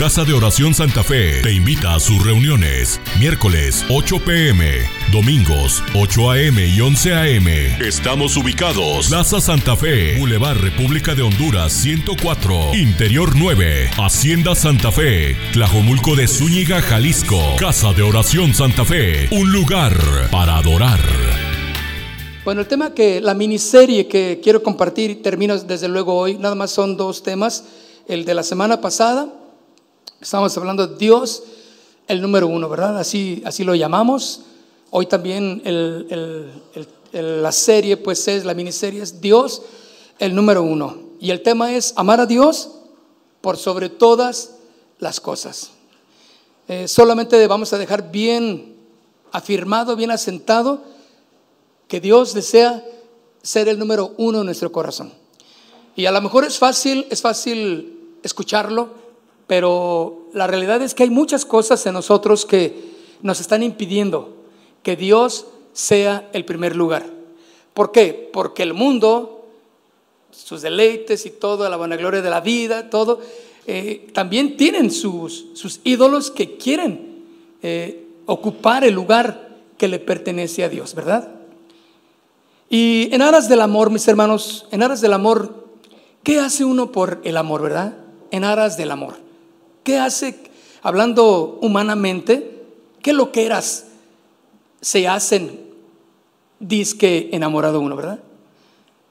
Casa de Oración Santa Fe te invita a sus reuniones. Miércoles 8 pm, domingos 8 am y 11 am. Estamos ubicados. Plaza Santa Fe, Boulevard República de Honduras 104, Interior 9, Hacienda Santa Fe, Tlajomulco de Zúñiga, Jalisco. Casa de Oración Santa Fe, un lugar para adorar. Bueno, el tema que la miniserie que quiero compartir y termino desde luego hoy, nada más son dos temas. El de la semana pasada, estamos hablando de Dios, el número uno, ¿verdad? Así, así lo llamamos. Hoy también la serie, pues es, la miniserie es Dios, el número uno. Y el tema es amar a Dios por sobre todas las cosas. Eh, solamente vamos a dejar bien afirmado, bien asentado que Dios desea ser el número uno en nuestro corazón. Y a lo mejor es fácil, es fácil escucharlo, pero la realidad es que hay muchas cosas en nosotros que nos están impidiendo que Dios sea el primer lugar. ¿Por qué? Porque el mundo, sus deleites y todo, la vanagloria de la vida, todo, eh, también tienen sus, sus, ídolos que quieren eh, ocupar el lugar que le pertenece a Dios, ¿verdad? Y en aras del amor, mis hermanos, en aras del amor, ¿qué hace uno por el amor, verdad? En aras del amor. ¿Qué hace, hablando humanamente, qué lo que eras se hacen, disque enamorado uno, verdad?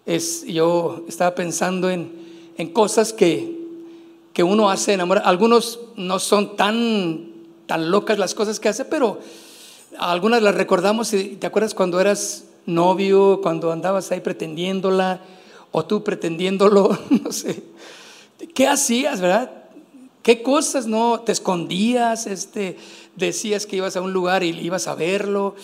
Es, yo estaba pensando en, en cosas que, que uno hace enamorar. Algunos no son tan, tan locas las cosas que hace, pero algunas las recordamos te acuerdas cuando eras novio, cuando andabas ahí pretendiéndola o tú pretendiéndolo, no sé. ¿Qué hacías, verdad? ¿Qué cosas no? ¿Te escondías? Este, decías que ibas a un lugar y ibas a verlo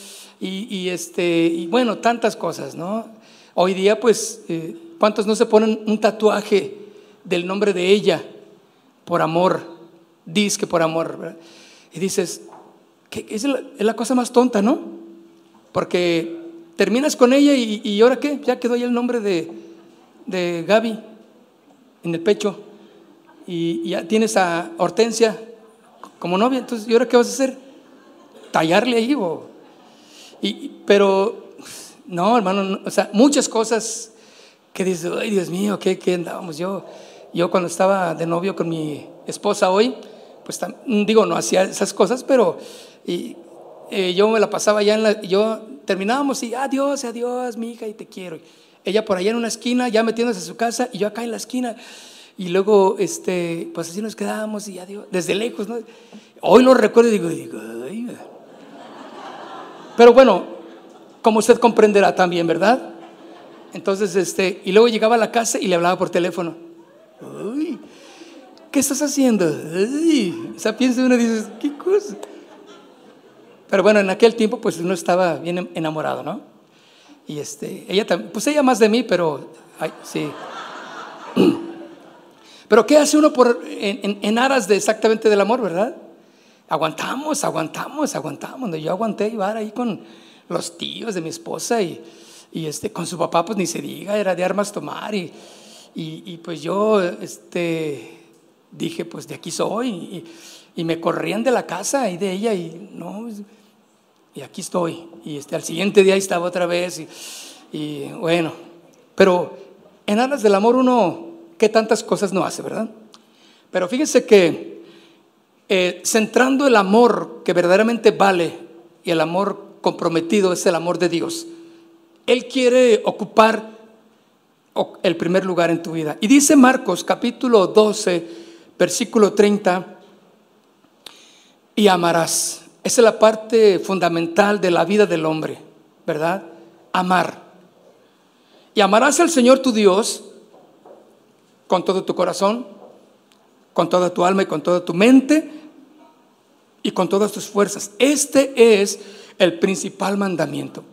y, este, bueno, tantas cosas, ¿no? Hoy día, pues, eh, ¿cuántos no se ponen un tatuaje del nombre de ella por amor? Dice que por amor. Y dices, que es la cosa más tonta, ¿no? Porque terminas con ella y, y ahora qué, ya quedó ahí el nombre de, de Gaby en el pecho y, ya tienes a Hortensia como novia, entonces ¿y ahora qué vas a hacer? Tallarle ahí o... Y, pero no, hermano, o sea, muchas cosas que dices, ay Dios mío, ¿qué, qué andábamos? Yo, yo cuando estaba de novio con mi esposa hoy, pues digo, no hacía esas cosas, pero y, eh, yo me la pasaba ya en la, yo terminábamos y adiós, adiós, mi hija, y te quiero. Ella por allá en una esquina, ya metiéndose a su casa, y yo acá en la esquina. Y luego, este, pues así nos quedábamos y adiós, desde lejos, ¿no? Hoy lo recuerdo y digo, digo Ay. pero bueno, como usted comprenderá también, ¿verdad? Entonces, este, y luego llegaba a la casa y le hablaba por teléfono. Uy, ¿qué estás haciendo? Uy. O sea, piensa uno y dices, ¿qué cosa? Pero bueno, en aquel tiempo pues uno estaba bien enamorado, ¿no? Y este, ella también, pues ella más de mí, pero, ay, sí. Pero ¿qué hace uno por, en, aras de exactamente del amor, verdad? Aguantamos, aguantamos, aguantamos. Yo aguanté llevar ahí con los tíos de mi esposa y, y este, con su papá pues ni se diga, era de armas tomar y, y, pues yo este, dije pues de aquí soy y, y me corrían de la casa y de ella y no, y aquí estoy. Y este, al siguiente día estaba otra vez y, bueno, pero en aras del amor uno, ¿qué tantas cosas no hace, verdad? Pero fíjense que eh, centrando el amor que verdaderamente vale y el amor comprometido es el amor de Dios, Él quiere ocupar el primer lugar en tu vida. Y dice Marcos capítulo 12, versículo 30, y amarás. Esa es la parte fundamental de la vida del hombre, ¿verdad? Amar. Y amarás al Señor tu Dios con todo tu corazón, con toda tu alma y con toda tu mente y con todas tus fuerzas. Este es el principal mandamiento.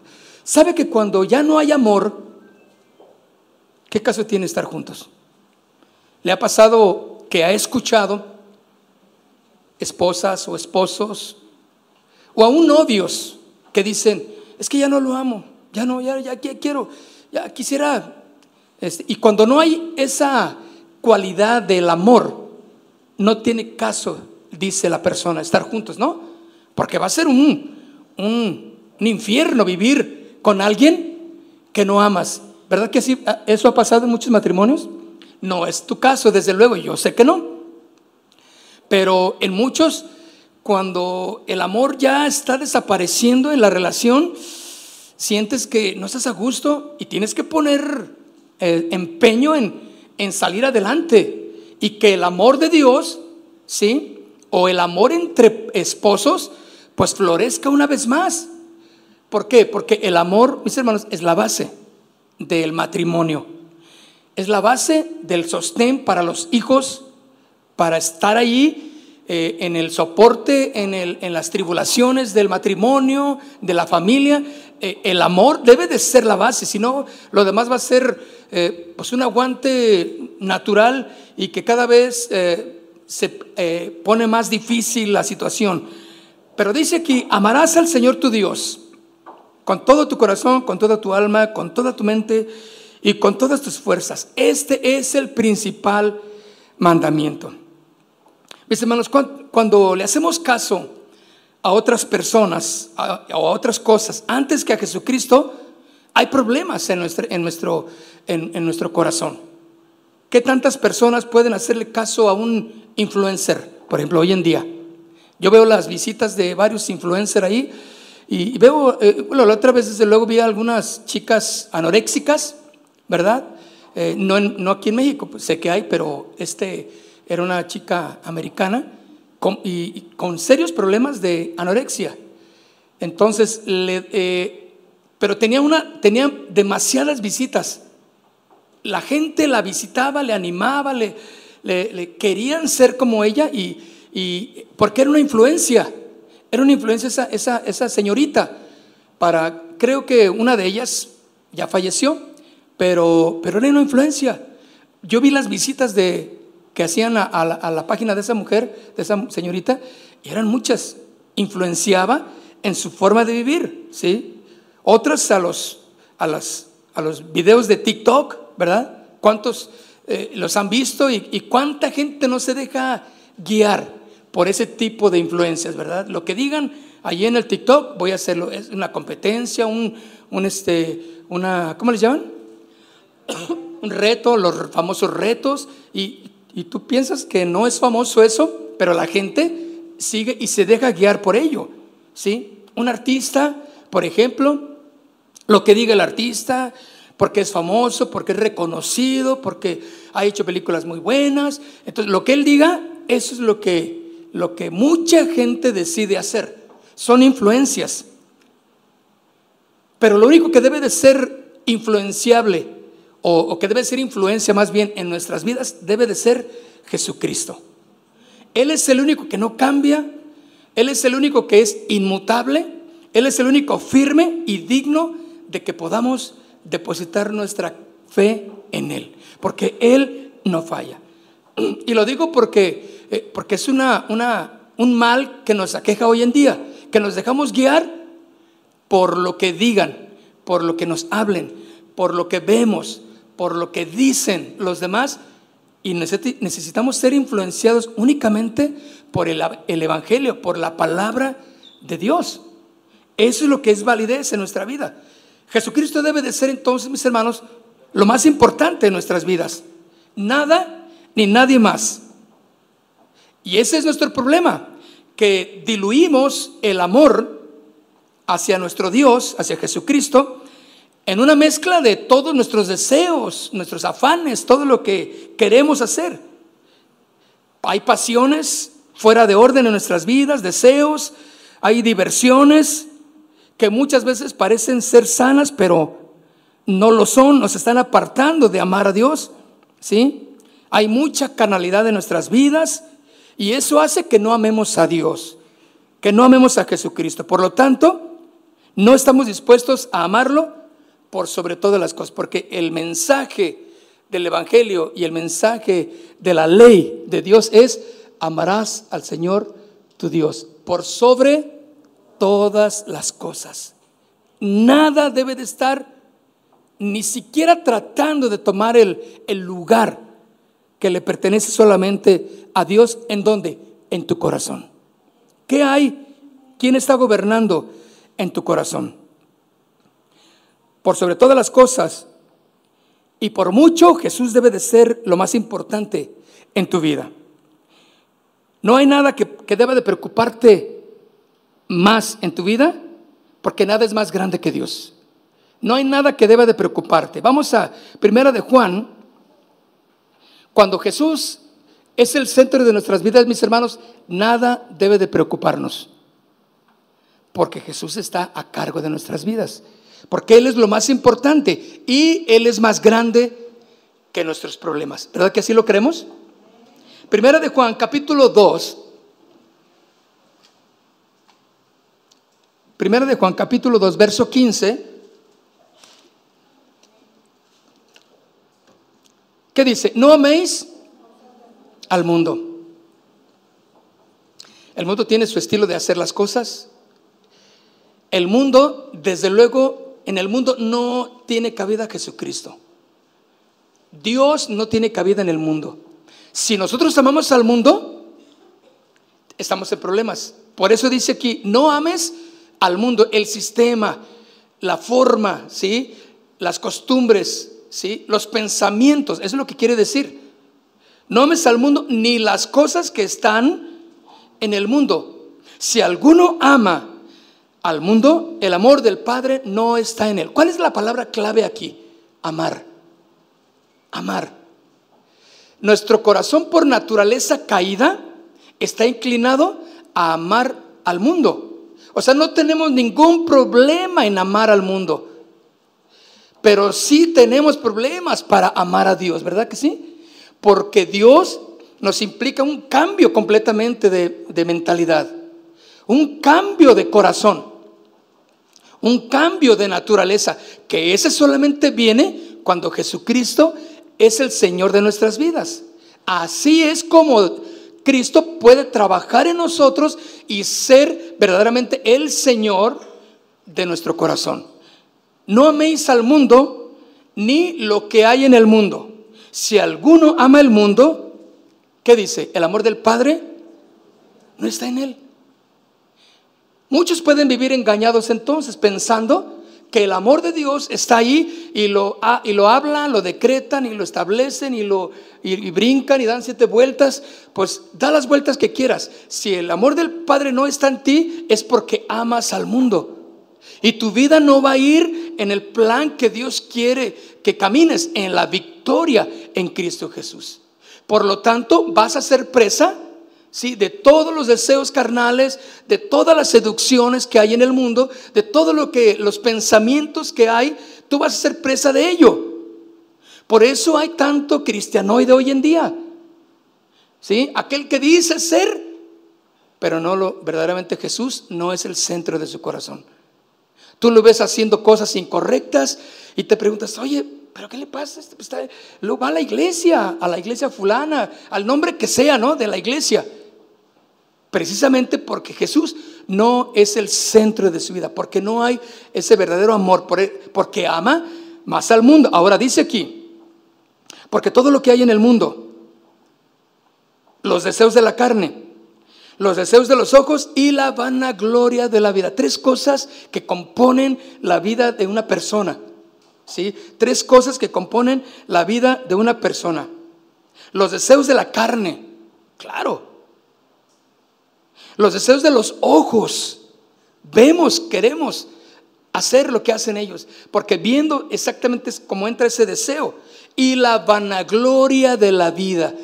¿Sabe que cuando ya no hay amor, qué caso tiene estar juntos? ¿Le ha pasado que ha escuchado esposas o esposos, o aún novios que dicen, es que ya no lo amo, ya no, ya, ya quiero, ya quisiera. Este, y cuando no hay esa cualidad del amor, no tiene caso, dice la persona, estar juntos, ¿no? Porque va a ser un, un, infierno vivir con alguien que no amas. ¿Verdad que así, eso ha pasado en muchos matrimonios? No es tu caso, desde luego, yo sé que no. Pero en muchos, cuando el amor ya está desapareciendo en la relación, sientes que no estás a gusto y tienes que poner eh, empeño en, en salir adelante y que el amor de Dios, ¿sí? O el amor entre esposos, pues florezca una vez más. ¿Por qué? Porque el amor, mis hermanos, es la base del matrimonio. Es la base del sostén para los hijos, para estar ahí eh, en el soporte, en, el, en, las tribulaciones del matrimonio, de la familia. Eh, el amor debe de ser la base, si no, lo demás va a ser eh, pues un aguante natural y que cada vez se pone más difícil la situación. Pero dice aquí, amarás al Señor tu Dios con todo tu corazón, con toda tu alma, con toda tu mente y con todas tus fuerzas. Este es el principal mandamiento. Mis hermanos, cuando, le hacemos caso a otras personas o a otras cosas antes que a Jesucristo, hay problemas en nuestro, en nuestro, en, nuestro corazón. ¿Qué tantas personas pueden hacerle caso a un influencer, por ejemplo, hoy en día? Yo veo las visitas de varios influencers ahí y veo, eh, bueno, la otra vez desde luego vi a algunas chicas anoréxicas, ¿verdad? Eh, no, no, aquí en México, pues sé que hay, pero este era una chica americana con, y, con serios problemas de anorexia. Entonces, eh, pero tenía, una, tenía demasiadas visitas. La gente la visitaba, le animaba, le, le, querían ser como ella y, y, porque era una influencia, era una influencia esa, esa, esa señorita. Para, creo que una de ellas ya falleció, pero, pero era una influencia. Yo vi las visitas de, que hacían a, la, página de esa mujer, de esa señorita, y eran muchas. Influenciaba en su forma de vivir, ¿sí? Otras a los, a las, a los videos de TikTok, ¿verdad? ¿Cuántos eh, los han visto y, cuánta gente no se deja guiar por ese tipo de influencias, ¿verdad? Lo que digan allí en el TikTok, voy a hacerlo, es una competencia, un, un este, una, ¿cómo les llaman? un reto, los famosos retos, y, y tú piensas que no es famoso eso, pero la gente sigue y se deja guiar por ello, ¿sí? Un artista, por ejemplo, lo que diga el artista, porque es famoso, porque es reconocido, porque ha hecho películas muy buenas. Entonces, lo que él diga, eso es lo que, lo que mucha gente decide hacer. Son influencias. Pero lo único que debe de ser influenciable, o, que debe ser influencia más bien en nuestras vidas, debe de ser Jesucristo. Él es el único que no cambia, Él es el único que es inmutable, Él es el único firme y digno de que podamos depositar nuestra fe en Él, porque Él no falla. Y lo digo porque, eh, porque es una, una, un mal que nos aqueja hoy en día, que nos dejamos guiar por lo que digan, por lo que nos hablen, por lo que vemos, por lo que dicen los demás, y necesitamos ser influenciados únicamente por el, el Evangelio, por la palabra de Dios. Eso es lo que es validez en nuestra vida. Jesucristo debe de ser entonces, mis hermanos, lo más importante en nuestras vidas. Nada ni nadie más. Y ese es nuestro problema, que diluimos el amor hacia nuestro Dios, hacia Jesucristo, en una mezcla de todos nuestros deseos, nuestros afanes, todo lo que queremos hacer. Hay pasiones fuera de orden en nuestras vidas, deseos, hay diversiones, que muchas veces parecen ser sanas, pero no lo son, nos están apartando de amar a Dios, ¿sí? Hay mucha canalidad en nuestras vidas y eso hace que no amemos a Dios, que no amemos a Jesucristo. Por lo tanto, no estamos dispuestos a amarlo por sobre todas las cosas, porque el mensaje del Evangelio y el mensaje de la ley de Dios es amarás al Señor tu Dios por sobre todas las cosas. Nada debe de estar ni siquiera tratando de tomar el, el lugar que le pertenece solamente a Dios, ¿en dónde? En tu corazón. ¿Qué hay? ¿Quién está gobernando en tu corazón? Por sobre todas las cosas y por mucho Jesús debe de ser lo más importante en tu vida. No hay nada que, que deba de preocuparte más en tu vida porque nada es más grande que Dios. No hay nada que deba de preocuparte. Vamos a Primera de Juan. Cuando Jesús es el centro de nuestras vidas, mis hermanos, nada debe de preocuparnos. Porque Jesús está a cargo de nuestras vidas. Porque Él es lo más importante y Él es más grande que nuestros problemas. ¿Verdad que así lo creemos? Primera de Juan, capítulo 2. Primera de Juan, capítulo 2, verso 15. ¿Qué dice? No améis al mundo. El mundo tiene su estilo de hacer las cosas. El mundo, desde luego, en el mundo no tiene cabida Jesucristo. Dios no tiene cabida en el mundo. Si nosotros amamos al mundo, estamos en problemas. Por eso dice aquí, no ames al mundo, el sistema, la forma, ¿sí? las costumbres, ¿sí? los pensamientos, eso es lo que quiere decir. No ames al mundo ni las cosas que están en el mundo. Si alguno ama al mundo, el amor del Padre no está en él. ¿Cuál es la palabra clave aquí? Amar. Amar. Nuestro corazón por naturaleza caída está inclinado a amar al mundo. O sea, no tenemos ningún problema en amar al mundo. Pero sí tenemos problemas para amar a Dios, ¿verdad que sí? Porque Dios nos implica un cambio completamente de, de mentalidad, un cambio de corazón un cambio de naturaleza, que ese solamente viene cuando Jesucristo es el Señor de nuestras vidas. Así es como Cristo puede trabajar en nosotros y ser verdaderamente el Señor de nuestro corazón. No améis al mundo ni lo que hay en el mundo. Si alguno ama el mundo, ¿qué dice? El amor del Padre no está en él. Muchos pueden vivir engañados entonces pensando que el amor de Dios está ahí y lo, y lo hablan, lo decretan y lo establecen y, lo, y, brincan y dan siete vueltas. Pues da las vueltas que quieras. Si el amor del Padre no está en ti, es porque amas al mundo. Y tu vida no va a ir en el plan que Dios quiere que camines, en la victoria en Cristo Jesús. Por lo tanto, vas a ser presa ¿sí? de todos los deseos carnales, de todas las seducciones que hay en el mundo, de todo lo que los pensamientos que hay, tú vas a ser presa de ello. Por eso hay tanto cristianoide hoy en día. ¿Sí? Aquel que dice ser, pero no lo verdaderamente Jesús no es el centro de su corazón. Tú lo ves haciendo cosas incorrectas y te preguntas, "Oye, ¿pero qué le pasa? Este, pues, luego va a la iglesia, a la iglesia fulana, al nombre que sea, ¿no? De la iglesia. Precisamente porque Jesús no es el centro de su vida, porque no hay ese verdadero amor, porque ama más al mundo. Ahora dice aquí, porque todo lo que hay en el mundo, los deseos de la carne, los deseos de los ojos y la vanagloria de la vida. Tres cosas que componen la vida de una persona. ¿sí? Tres cosas que componen la vida de una persona. Los deseos de la carne, claro, los deseos de los ojos. Vemos, queremos hacer lo que hacen ellos, porque viendo exactamente cómo entra ese deseo y la vanagloria de la vida.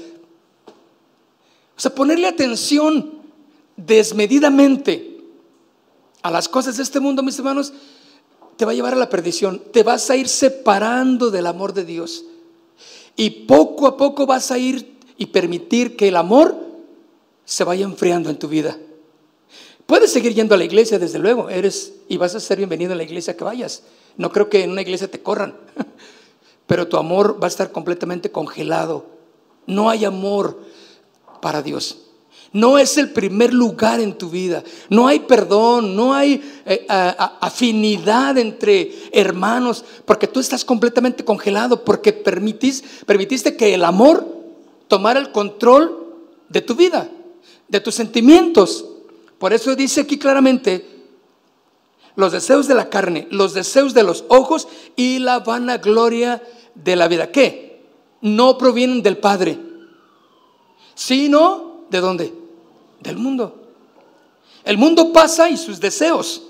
O sea, ponerle atención desmedidamente a las cosas de este mundo, mis hermanos, te va a llevar a la perdición. Te vas a ir separando del amor de Dios. Y poco a poco vas a ir y permitir que el amor se vaya enfriando en tu vida. Puedes seguir yendo a la iglesia, desde luego, eres y vas a ser bienvenido en la iglesia que vayas. No creo que en una iglesia te corran, pero tu amor va a estar completamente congelado. No hay amor para Dios. No es el primer lugar en tu vida. No hay perdón, no hay eh, afinidad entre hermanos, porque tú estás completamente congelado, porque permitís, permitiste que el amor tomar el control de tu vida, de tus sentimientos. Por eso dice aquí claramente, los deseos de la carne, los deseos de los ojos y la vanagloria de la vida. ¿Qué? No provienen del Padre, sino de dónde? Del mundo. El mundo pasa y sus deseos,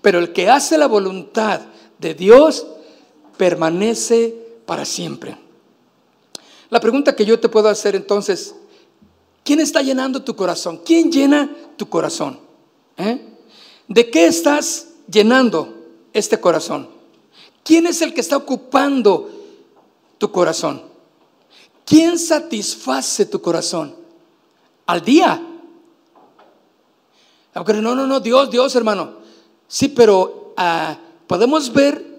pero el que hace la voluntad de Dios permanece para siempre. La pregunta que yo te puedo hacer entonces, ¿quién está llenando tu corazón? ¿Quién llena tu corazón? ¿Eh? ¿De qué estás llenando este corazón? ¿Quién es el que está ocupando tu corazón? ¿Quién satisface tu corazón? Al día. No, no, no, Dios, Dios, hermano. Sí, pero ah, podemos ver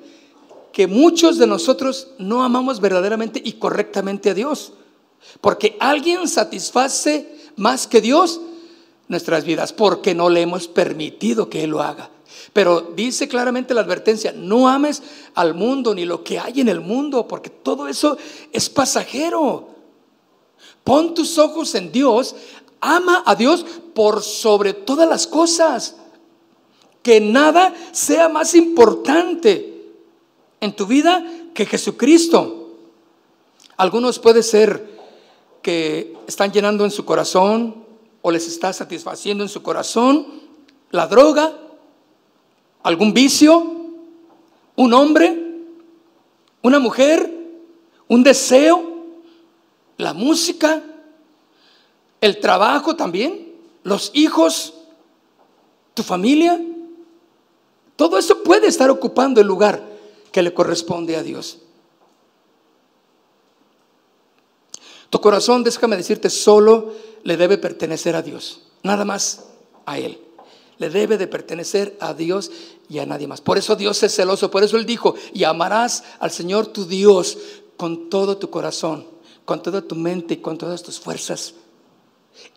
que muchos de nosotros no amamos verdaderamente y correctamente a Dios. Porque alguien satisface más que Dios nuestras vidas, porque no le hemos permitido que Él lo haga. Pero dice claramente la advertencia, no ames al mundo ni lo que hay en el mundo, porque todo eso es pasajero. Pon tus ojos en Dios, ama a Dios por sobre todas las cosas. Que nada sea más importante en tu vida que Jesucristo. Algunos puede ser que están llenando en su corazón o les está satisfaciendo en su corazón la droga, algún vicio, un hombre, una mujer, un deseo, la música, el trabajo también, los hijos, tu familia. Todo eso puede estar ocupando el lugar que le corresponde a Dios. Tu corazón, déjame decirte, solo le debe pertenecer a Dios, nada más a Él le debe de pertenecer a Dios y a nadie más. Por eso Dios es celoso, por eso Él dijo, y amarás al Señor tu Dios con todo tu corazón, con toda tu mente y con todas tus fuerzas.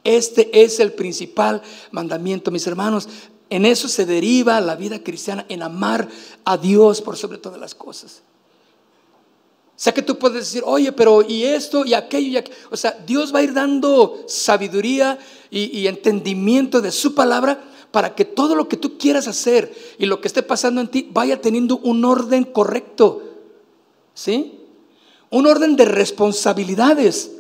Este es el principal mandamiento, mis hermanos. En eso se deriva la vida cristiana, en amar a Dios por sobre todas las cosas. Sea que tú puedes decir, oye, pero y esto y aquello y aquello. O sea, Dios va a ir dando sabiduría y, y entendimiento de su palabra para que todo lo que tú quieras hacer y lo que esté pasando en ti vaya teniendo un orden correcto. ¿Sí? Un orden de responsabilidades.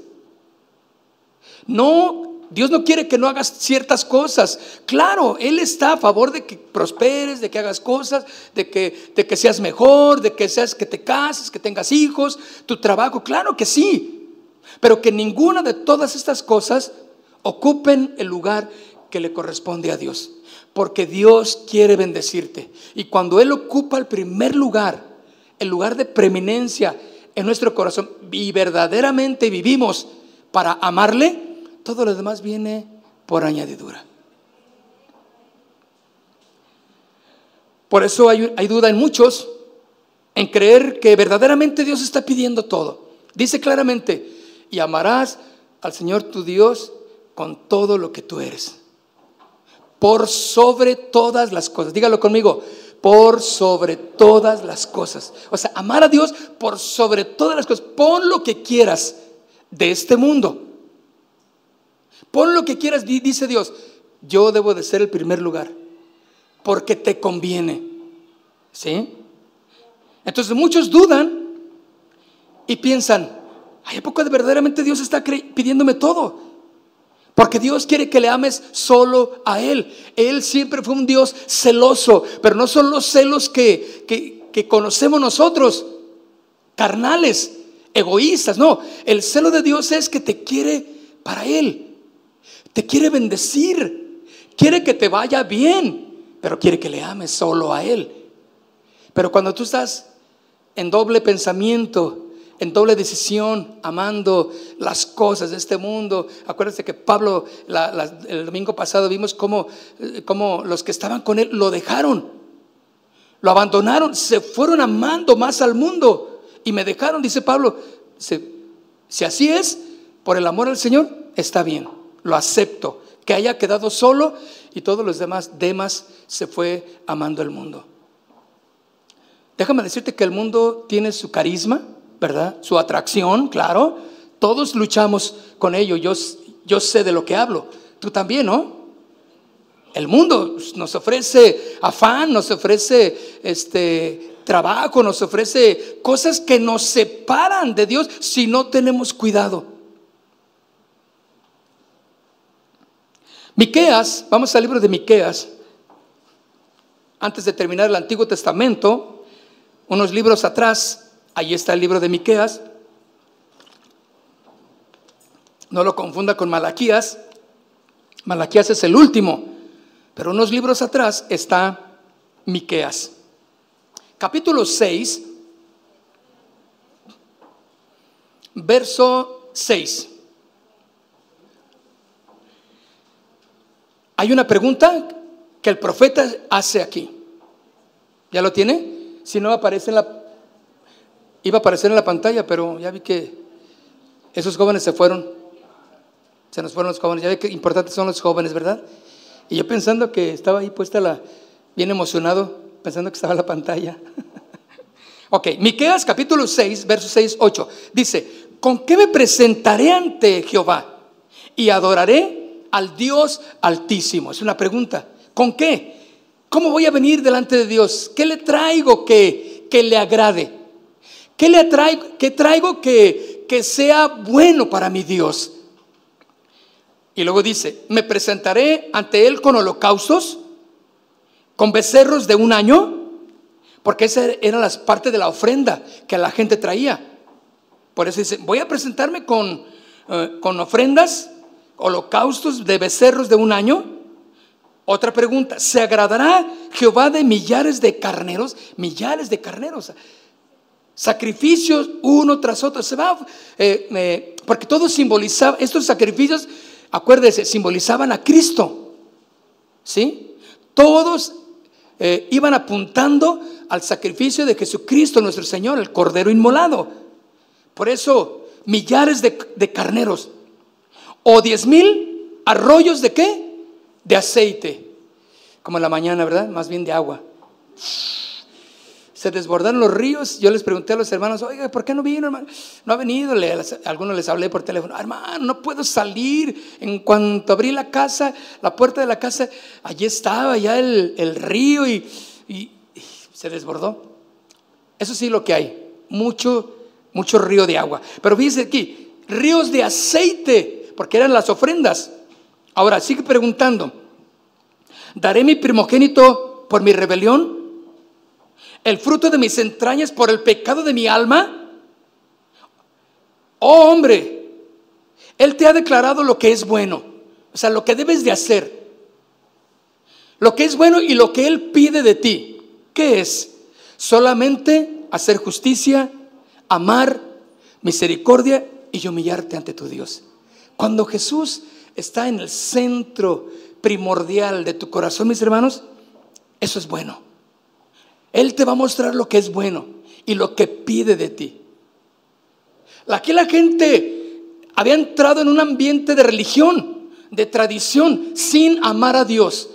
No, Dios no quiere que no hagas ciertas cosas. Claro, Él está a favor de que prosperes, de que hagas cosas, de que, de que seas mejor, de que seas que te cases, que tengas hijos, tu trabajo. Claro que sí. Pero que ninguna de todas estas cosas ocupen el lugar que le corresponde a Dios porque Dios quiere bendecirte. Y cuando Él ocupa el primer lugar, el lugar de preeminencia en nuestro corazón, y verdaderamente vivimos para amarle, todo lo demás viene por añadidura. Por eso hay, duda en muchos en creer que verdaderamente Dios está pidiendo todo. Dice claramente, y amarás al Señor tu Dios con todo lo que tú eres por sobre todas las cosas. Dígalo conmigo, por sobre todas las cosas. O sea, amar a Dios por sobre todas las cosas. Pon lo que quieras de este mundo. Pon lo que quieras, dice Dios. Yo debo de ser el primer lugar, porque te conviene. ¿Sí? Entonces muchos dudan y piensan, ¿hay poco de verdaderamente Dios está pidiéndome todo? Porque Dios quiere que le ames solo a Él. Él siempre fue un Dios celoso, pero no son los celos que, que, conocemos nosotros, carnales, egoístas. No, el celo de Dios es que te quiere para Él. Te quiere bendecir. Quiere que te vaya bien, pero quiere que le ames solo a Él. Pero cuando tú estás en doble pensamiento, en doble decisión, amando las cosas de este mundo. Acuérdense que Pablo el domingo pasado vimos cómo, eh, cómo, los que estaban con él lo dejaron, lo abandonaron, se fueron amando más al mundo y me dejaron, dice Pablo. si así es, por el amor al Señor, está bien, lo acepto. Que haya quedado solo y todos los demás, demás, se fue amando el mundo. Déjame decirte que el mundo tiene su carisma, ¿verdad? Su atracción, claro. Todos luchamos con ello. Yo, yo sé de lo que hablo. Tú también, ¿no? El mundo nos ofrece afán, nos ofrece este trabajo, nos ofrece cosas que nos separan de Dios si no tenemos cuidado. Miqueas, vamos al libro de Miqueas. Antes de terminar el Antiguo Testamento, unos libros atrás, ahí está el libro de Miqueas. No lo confunda con Malaquías. Malaquías es el último, pero unos libros atrás está Miqueas. Capítulo 6, verso 6. Hay una pregunta que el profeta hace aquí. ¿Ya lo tiene? Si no aparece en la iba a aparecer en la pantalla, pero ya vi que esos jóvenes se fueron. Se nos fueron los jóvenes. Ya vi que importantes son los jóvenes, ¿verdad? Y yo pensando que estaba ahí puesta la bien emocionado, pensando que estaba la pantalla. ok, Miqueas capítulo 6, versos 6, 8. Dice, ¿con qué me presentaré ante Jehová? Y adoraré al Dios altísimo? Es una pregunta. ¿Con qué? ¿Cómo voy a venir delante de Dios? ¿Qué le traigo que, que le agrade? ¿Qué le traigo, qué traigo que, que sea bueno para mi Dios? Y luego dice, me presentaré ante Él con holocaustos, con becerros de un año, porque esa era las partes de la ofrenda que la gente traía. Por eso dice, voy a presentarme con, eh, con ofrendas holocaustos de becerros de un año? Otra pregunta, ¿se agradará Jehová de millares de carneros? Millares de carneros. Sacrificios uno tras otro. Se va, eh, eh, porque todo simbolizaba, estos sacrificios, acuérdese, simbolizaban a Cristo. ¿Sí? Todos eh, iban apuntando al sacrificio de Jesucristo nuestro Señor, el Cordero inmolado. Por eso, millares de carneros o diez mil arroyos de qué? De aceite. Como en la mañana, ¿verdad? Más bien de agua. Se desbordaron los ríos. Yo les pregunté a los hermanos, oiga, ¿por qué no vino, hermano? No ha venido. algunos les hablé por teléfono, hermano, no puedo salir. En cuanto abrí la casa, la puerta de la casa, allí estaba ya el, río y, y, se desbordó. Eso sí lo que hay. Mucho, mucho río de agua. Pero fíjense aquí, ríos de aceite porque eran las ofrendas. Ahora, sigue preguntando, ¿daré mi primogénito por mi rebelión? ¿El fruto de mis entrañas por el pecado de mi alma? Oh hombre, Él te ha declarado lo que es bueno, o sea, lo que debes de hacer. Lo que es bueno y lo que Él pide de ti. ¿Qué es? Solamente hacer justicia, amar, misericordia y humillarte ante tu Dios. Cuando Jesús está en el centro primordial de tu corazón, mis hermanos, eso es bueno. Él te va a mostrar lo que es bueno y lo que pide de ti. Aquí la gente había entrado en un ambiente de religión, de tradición, sin amar a Dios.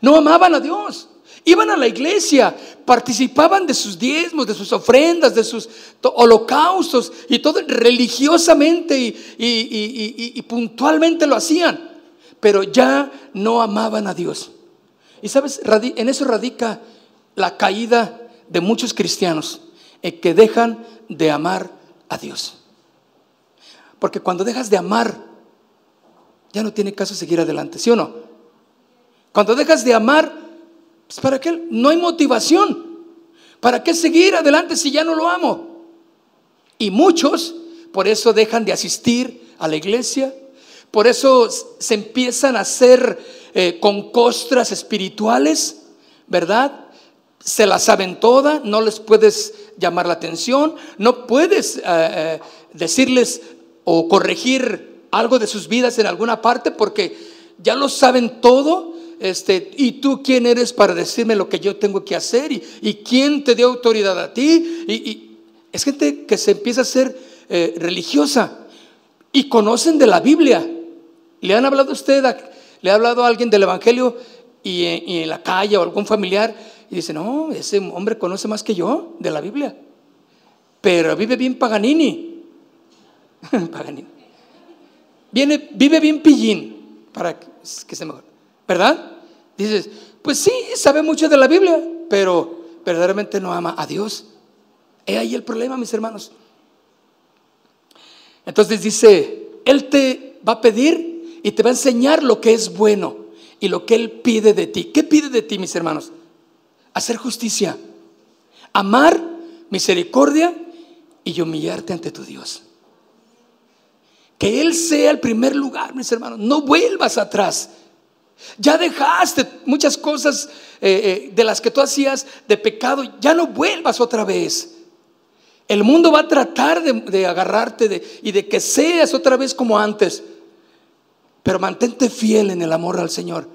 No amaban a Dios. Iban a la iglesia, participaban de sus diezmos, de sus ofrendas, de sus holocaustos y todo religiosamente y, puntualmente lo hacían, pero ya no amaban a Dios. Y sabes, en eso radica la caída de muchos cristianos, en que dejan de amar a Dios. Porque cuando dejas de amar, ya no tiene caso seguir adelante, ¿sí o no? Cuando dejas de amar, pues, ¿Para qué? No hay motivación. ¿Para qué seguir adelante si ya no lo amo? Y muchos por eso dejan de asistir a la iglesia, por eso se empiezan a hacer eh, con costras espirituales, ¿verdad? Se las saben todas, no les puedes llamar la atención, no puedes eh, eh, decirles o corregir algo de sus vidas en alguna parte porque ya lo saben todo este, ¿y tú quién eres para decirme lo que yo tengo que hacer? ¿Y, quién te dio autoridad a ti? Y, es gente que se empieza a ser eh, religiosa y conocen de la Biblia. ¿Le han hablado a usted, le ha hablado a alguien del Evangelio y, y en la calle o algún familiar y dice, no, ese hombre conoce más que yo de la Biblia, pero vive bien Paganini. Paganini. Viene, vive bien pillín para que se mejore. ¿Verdad? Dices, pues sí, sabe mucho de la Biblia, pero verdaderamente no ama a Dios. He ahí el problema, mis hermanos. Entonces dice, Él te va a pedir y te va a enseñar lo que es bueno y lo que Él pide de ti. ¿Qué pide de ti, mis hermanos? Hacer justicia, amar, misericordia y humillarte ante tu Dios. Que Él sea el primer lugar, mis hermanos. No vuelvas atrás. Ya dejaste muchas cosas eh, eh, de las que tú hacías de pecado. Ya no vuelvas otra vez. El mundo va a tratar de, agarrarte y de que seas otra vez como antes. Pero mantente fiel en el amor al Señor.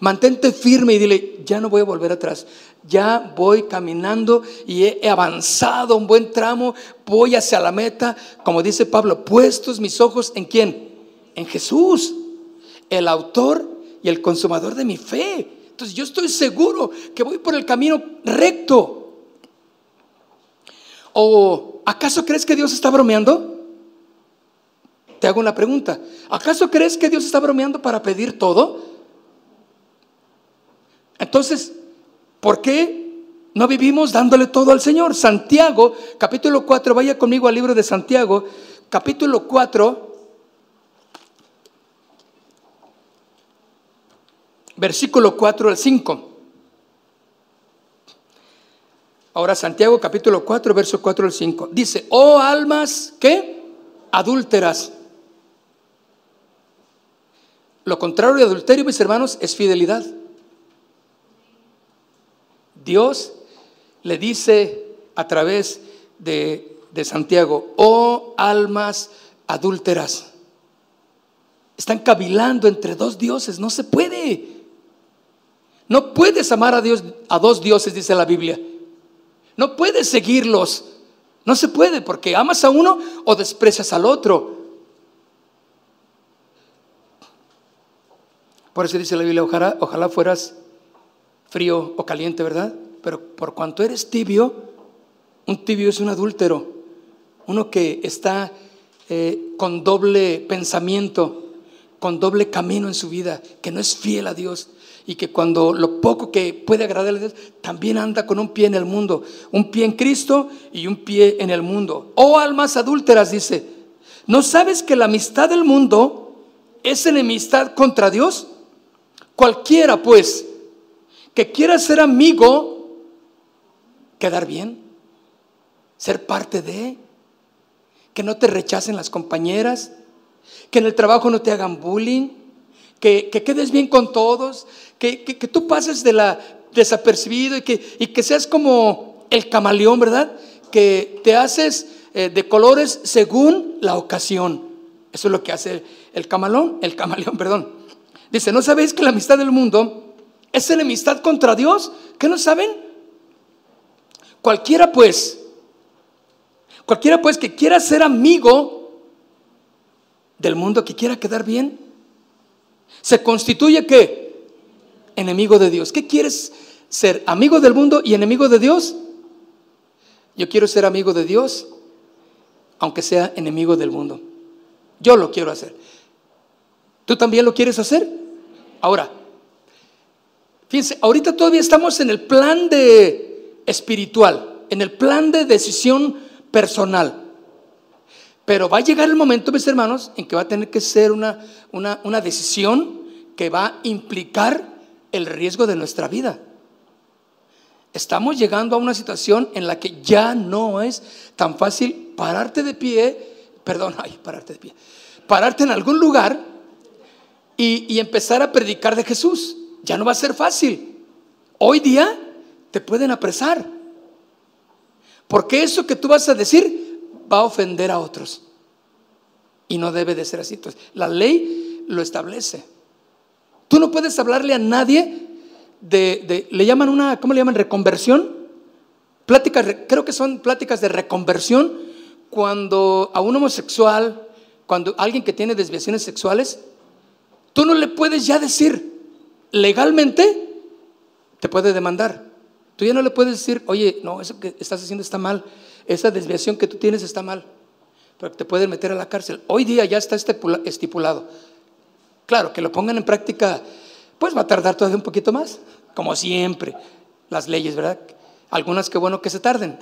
Mantente firme y dile, ya no voy a volver atrás. Ya voy caminando y he avanzado un buen tramo. Voy hacia la meta. Como dice Pablo, puestos mis ojos en quién? En Jesús, el autor y el consumador de mi fe. Entonces yo estoy seguro que voy por el camino recto. ¿O acaso crees que Dios está bromeando? Te hago una pregunta. ¿Acaso crees que Dios está bromeando para pedir todo? Entonces, ¿por qué no vivimos dándole todo al Señor? Santiago, capítulo 4, vaya conmigo al libro de Santiago, capítulo 4, versículo 4 al 5. Ahora Santiago capítulo 4, verso 4 al 5. Dice, oh almas, ¿qué? Adúlteras. Lo contrario de adulterio, mis hermanos, es fidelidad. Dios le dice a través de, de Santiago, oh almas adúlteras. Están cavilando entre dos dioses, no se puede. No puedes amar a Dios a dos dioses, dice la Biblia. No puedes seguirlos. No se puede porque amas a uno o desprecias al otro. Por eso dice la Biblia, ojalá, fueras frío o caliente, ¿verdad? Pero por cuanto eres tibio, un tibio es un adúltero, uno que está eh, con doble pensamiento, con doble camino en su vida, que no es fiel a Dios y que cuando lo poco que puede agradarle a Dios, también anda con un pie en el mundo, un pie en Cristo y un pie en el mundo. Oh almas adúlteras, dice, ¿no sabes que la amistad del mundo es enemistad contra Dios? Cualquiera, pues, que quiera ser amigo, quedar bien, ser parte de, que no te rechacen las compañeras, que en el trabajo no te hagan bullying, que, quedes bien con todos, que, tú pases de la desapercibido y que, y que seas como el camaleón, ¿verdad? Que te haces eh, de colores según la ocasión. Eso es lo que hace el camalón, el camaleón, perdón. Dice, ¿no sabéis que la amistad del mundo es enemistad contra Dios? ¿Qué no saben? Cualquiera pues, cualquiera pues que quiera ser amigo del mundo, que quiera quedar bien, se constituye qué? Enemigo de Dios. ¿Qué quieres ser? ¿Amigo del mundo y enemigo de Dios? Yo quiero ser amigo de Dios, aunque sea enemigo del mundo. Yo lo quiero hacer. ¿Tú también lo quieres hacer? Ahora, fíjense, ahorita todavía estamos en el plan de espiritual, en el plan de decisión personal. Pero va a llegar el momento, mis hermanos, en que va a tener que ser una, una, decisión que va a implicar el riesgo de nuestra vida. Estamos llegando a una situación en la que ya no es tan fácil pararte de pie, perdón, ay, pararte de pie, pararte en algún lugar y, y empezar a predicar de Jesús. Ya no va a ser fácil. Hoy día te pueden apresar. Porque eso que tú vas a decir va a ofender a otros. Y no debe de ser así. La ley lo establece. Tú no puedes hablarle a nadie de, le llaman una, ¿cómo le llaman? Reconversión. Pláticas, creo que son pláticas de reconversión cuando a un homosexual, cuando alguien que tiene desviaciones sexuales, tú no le puedes ya decir legalmente, te puede demandar. Tú ya no le puedes decir, oye, no, eso que estás haciendo está mal esa desviación que tú tienes está mal. porque te pueden meter a la cárcel. Hoy día ya está estipulado. Claro, que lo pongan en práctica, pues va a tardar todavía un poquito más, como siempre, las leyes, ¿verdad? Algunas que bueno que se tarden.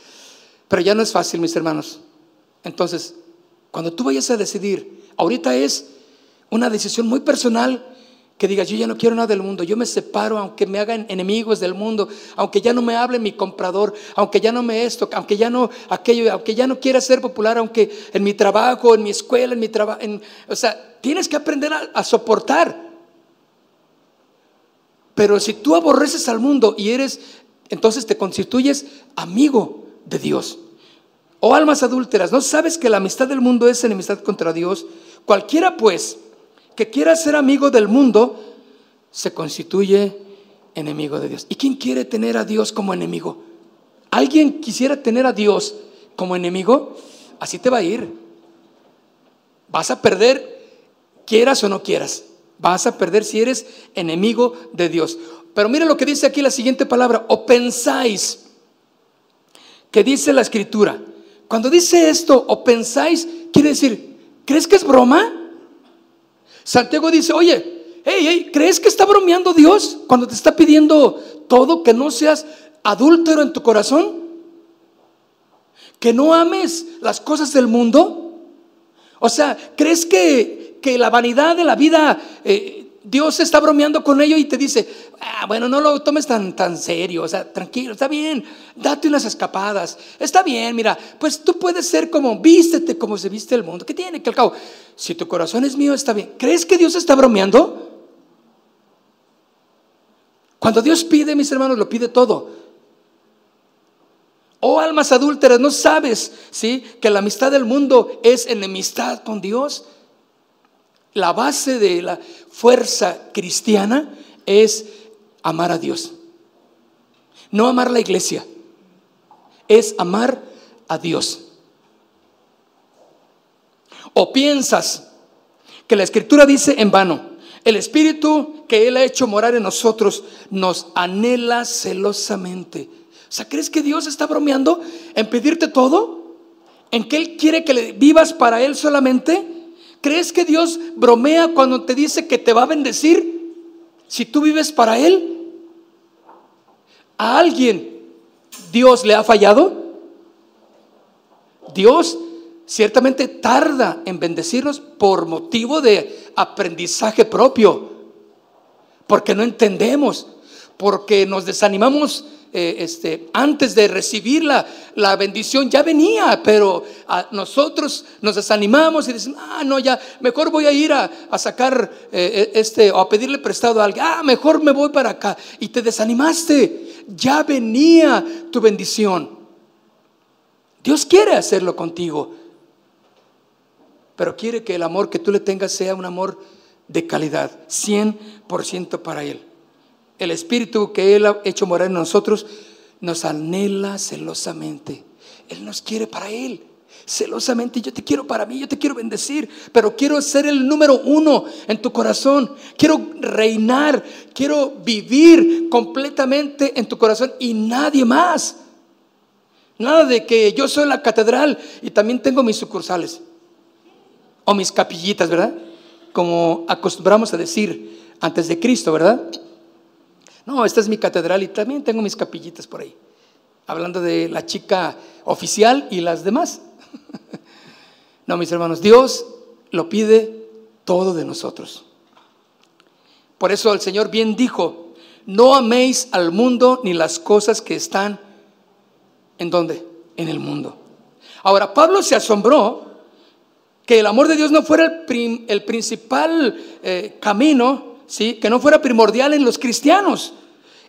Pero ya no es fácil, mis hermanos. Entonces, cuando tú vayas a decidir, ahorita es una decisión muy personal que digas, yo ya no quiero nada del mundo, yo me separo aunque me hagan enemigos del mundo, aunque ya no me hable mi comprador, aunque ya no me esto, aunque ya no aquello, aunque ya no quiera ser popular, aunque en mi trabajo, en mi escuela, en mi trabajo, o sea, tienes que aprender a, a soportar. Pero si tú aborreces al mundo y eres, entonces te constituyes amigo de Dios. O almas adúlteras, ¿no sabes que la amistad del mundo es enemistad contra Dios? Cualquiera pues que quiera ser amigo del mundo, se constituye enemigo de Dios. ¿Y quién quiere tener a Dios como enemigo? ¿Alguien quisiera tener a Dios como enemigo? Así te va a ir. Vas a perder, quieras o no quieras. Vas a perder si eres enemigo de Dios. Pero mira lo que dice aquí la siguiente palabra, o pensáis, que dice la escritura. Cuando dice esto, o pensáis, quiere decir, ¿crees que es broma? Santiago dice, oye, hey, hey, ¿crees que está bromeando Dios cuando te está pidiendo todo, que no seas adúltero en tu corazón? ¿Que no ames las cosas del mundo? O sea, ¿crees que, que la vanidad de la vida eh, Dios está bromeando con ello y te dice, ah, bueno, no lo tomes tan, tan serio, o sea, tranquilo, está bien, date unas escapadas, está bien, mira, pues tú puedes ser como, vístete como se viste el mundo, ¿qué tiene? Que al cabo, si tu corazón es mío, está bien. ¿Crees que Dios está bromeando? Cuando Dios pide, mis hermanos, lo pide todo. Oh almas adúlteras, ¿no sabes, sí, que la amistad del mundo es enemistad con Dios? La base de la fuerza cristiana es amar a Dios. No amar la iglesia, es amar a Dios. O piensas que la escritura dice en vano, el espíritu que Él ha hecho morar en nosotros nos anhela celosamente. O sea, ¿crees que Dios está bromeando en pedirte todo? ¿En que Él quiere que vivas para Él solamente? ¿Crees que Dios bromea cuando te dice que te va a bendecir si tú vives para Él? ¿A alguien Dios le ha fallado? Dios ciertamente tarda en bendecirnos por motivo de aprendizaje propio, porque no entendemos, porque nos desanimamos eh, este, antes de recibir la, la, bendición ya venía, pero a nosotros nos desanimamos y decimos, ah, no, ya, mejor voy a ir a, a sacar eh, eh, este, o a pedirle prestado a alguien, ah, mejor me voy para acá. Y te desanimaste, ya venía tu bendición. Dios quiere hacerlo contigo, pero quiere que el amor que tú le tengas sea un amor de calidad, 100% para Él el Espíritu que Él ha hecho morar en nosotros, nos anhela celosamente. Él nos quiere para Él. Celosamente, yo te quiero para mí, yo te quiero bendecir, pero quiero ser el número uno en tu corazón. Quiero reinar, quiero vivir completamente en tu corazón y nadie más. Nada de que yo soy la catedral y también tengo mis sucursales o mis capillitas, ¿verdad? Como acostumbramos a decir antes de Cristo, ¿verdad? No, esta es mi catedral y también tengo mis capillitas por ahí. Hablando de la chica oficial y las demás. No, mis hermanos, Dios lo pide todo de nosotros. Por eso el Señor bien dijo, no améis al mundo ni las cosas que están en dónde? En el mundo. Ahora, Pablo se asombró que el amor de Dios no fuera el, principal eh, camino ¿sí? que no fuera primordial en los cristianos.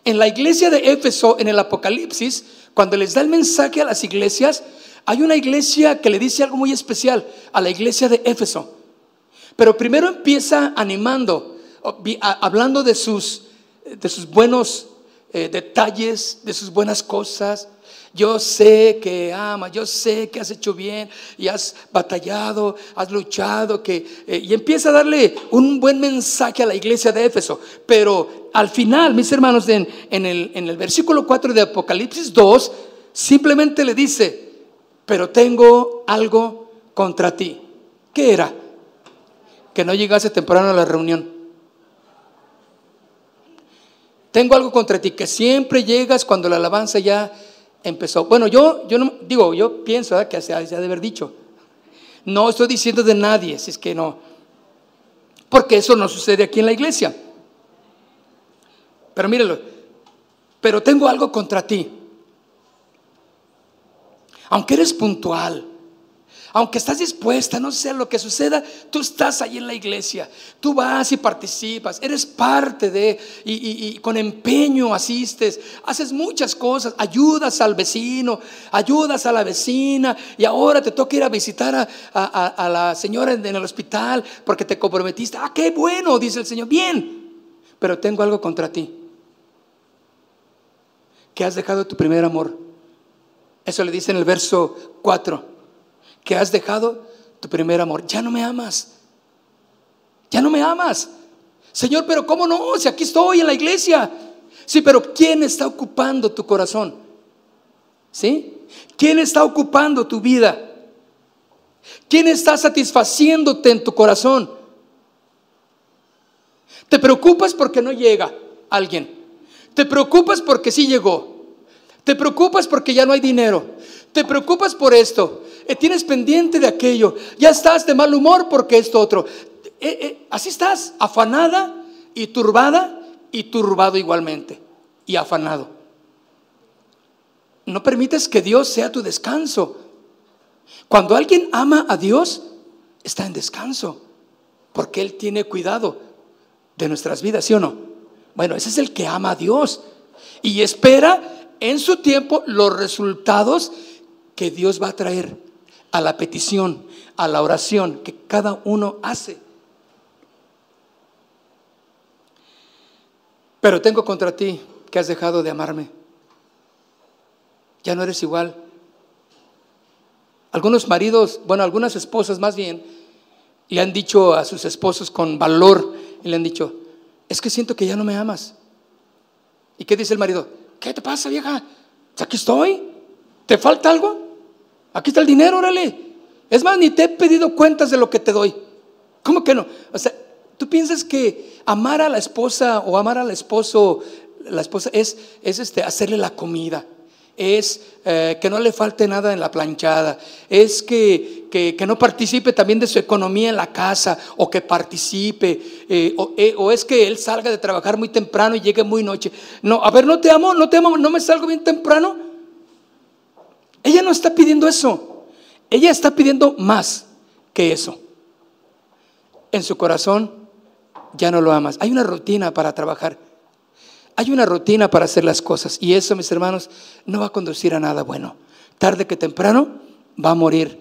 En la iglesia de Éfeso, en el Apocalipsis, cuando les da el mensaje a las iglesias, hay una iglesia que le dice algo muy especial a la iglesia de Éfeso. Pero primero empieza animando, hablando de sus, de sus buenos eh, detalles, de sus buenas cosas, yo sé que ama, yo sé que has hecho bien y has batallado, has luchado, que, eh, y empieza a darle un buen mensaje a la iglesia de Éfeso. Pero al final, mis hermanos, en, el, en el versículo 4 de Apocalipsis 2, simplemente le dice, pero tengo algo contra ti. ¿Qué era? Que no llegase temprano a la reunión. Tengo algo contra ti, que siempre llegas cuando la alabanza ya empezó. Bueno, yo, yo no, digo, yo pienso que se ha de haber dicho. No estoy diciendo de nadie, si es que no. Porque eso no sucede aquí en la iglesia. Pero mírelo, pero tengo algo contra ti. Aunque eres puntual, aunque estás dispuesta, no sé lo que suceda, tú estás ahí en la iglesia, tú vas y participas, eres parte de, y, con empeño asistes, haces muchas cosas, ayudas al vecino, ayudas a la vecina, y ahora te toca ir a visitar a, la señora en el hospital porque te comprometiste. Ah, qué bueno, dice el Señor, bien, pero tengo algo contra ti, que has dejado tu primer amor. Eso le dice en el verso 4 que has dejado tu primer amor. Ya no me amas. Ya no me amas. Señor, pero ¿cómo no? Si aquí estoy en la iglesia. Sí, pero ¿quién está ocupando tu corazón? ¿Sí? ¿Quién está ocupando tu vida? ¿Quién está satisfaciéndote en tu corazón? ¿Te preocupas porque no llega alguien? ¿Te preocupas porque sí llegó? ¿Te preocupas porque ya no hay dinero? ¿Te preocupas por esto? Eh, tienes pendiente de aquello, ya estás de mal humor porque esto otro. Eh, eh, así estás, afanada y turbada y turbado igualmente y afanado. No permites que Dios sea tu descanso. Cuando alguien ama a Dios, está en descanso, porque Él tiene cuidado de nuestras vidas, ¿sí o no? Bueno, ese es el que ama a Dios y espera en su tiempo los resultados que Dios va a traer a la petición, a la oración que cada uno hace. Pero tengo contra ti que has dejado de amarme. Ya no eres igual. Algunos maridos, bueno, algunas esposas más bien, le han dicho a sus esposos con valor y le han dicho, es que siento que ya no me amas. ¿Y qué dice el marido? ¿Qué te pasa, vieja? Aquí estoy. ¿Te falta algo? Aquí está el dinero, órale. Es más, ni te he pedido cuentas de lo que te doy. ¿Cómo que no? O sea, tú piensas que amar a la esposa o amar al esposo, la esposa es, es este, hacerle la comida, es eh, que no le falte nada en la planchada, es que, que, no participe también de su economía en la casa o que participe, eh, o, eh, o, es que él salga de trabajar muy temprano y llegue muy noche. No, a ver, no te amo, no te amo, no me salgo bien temprano. Ella no está pidiendo eso. Ella está pidiendo más que eso. En su corazón ya no lo amas. Hay una rutina para trabajar. Hay una rutina para hacer las cosas. Y eso, mis hermanos, no va a conducir a nada bueno. Tarde que temprano va a morir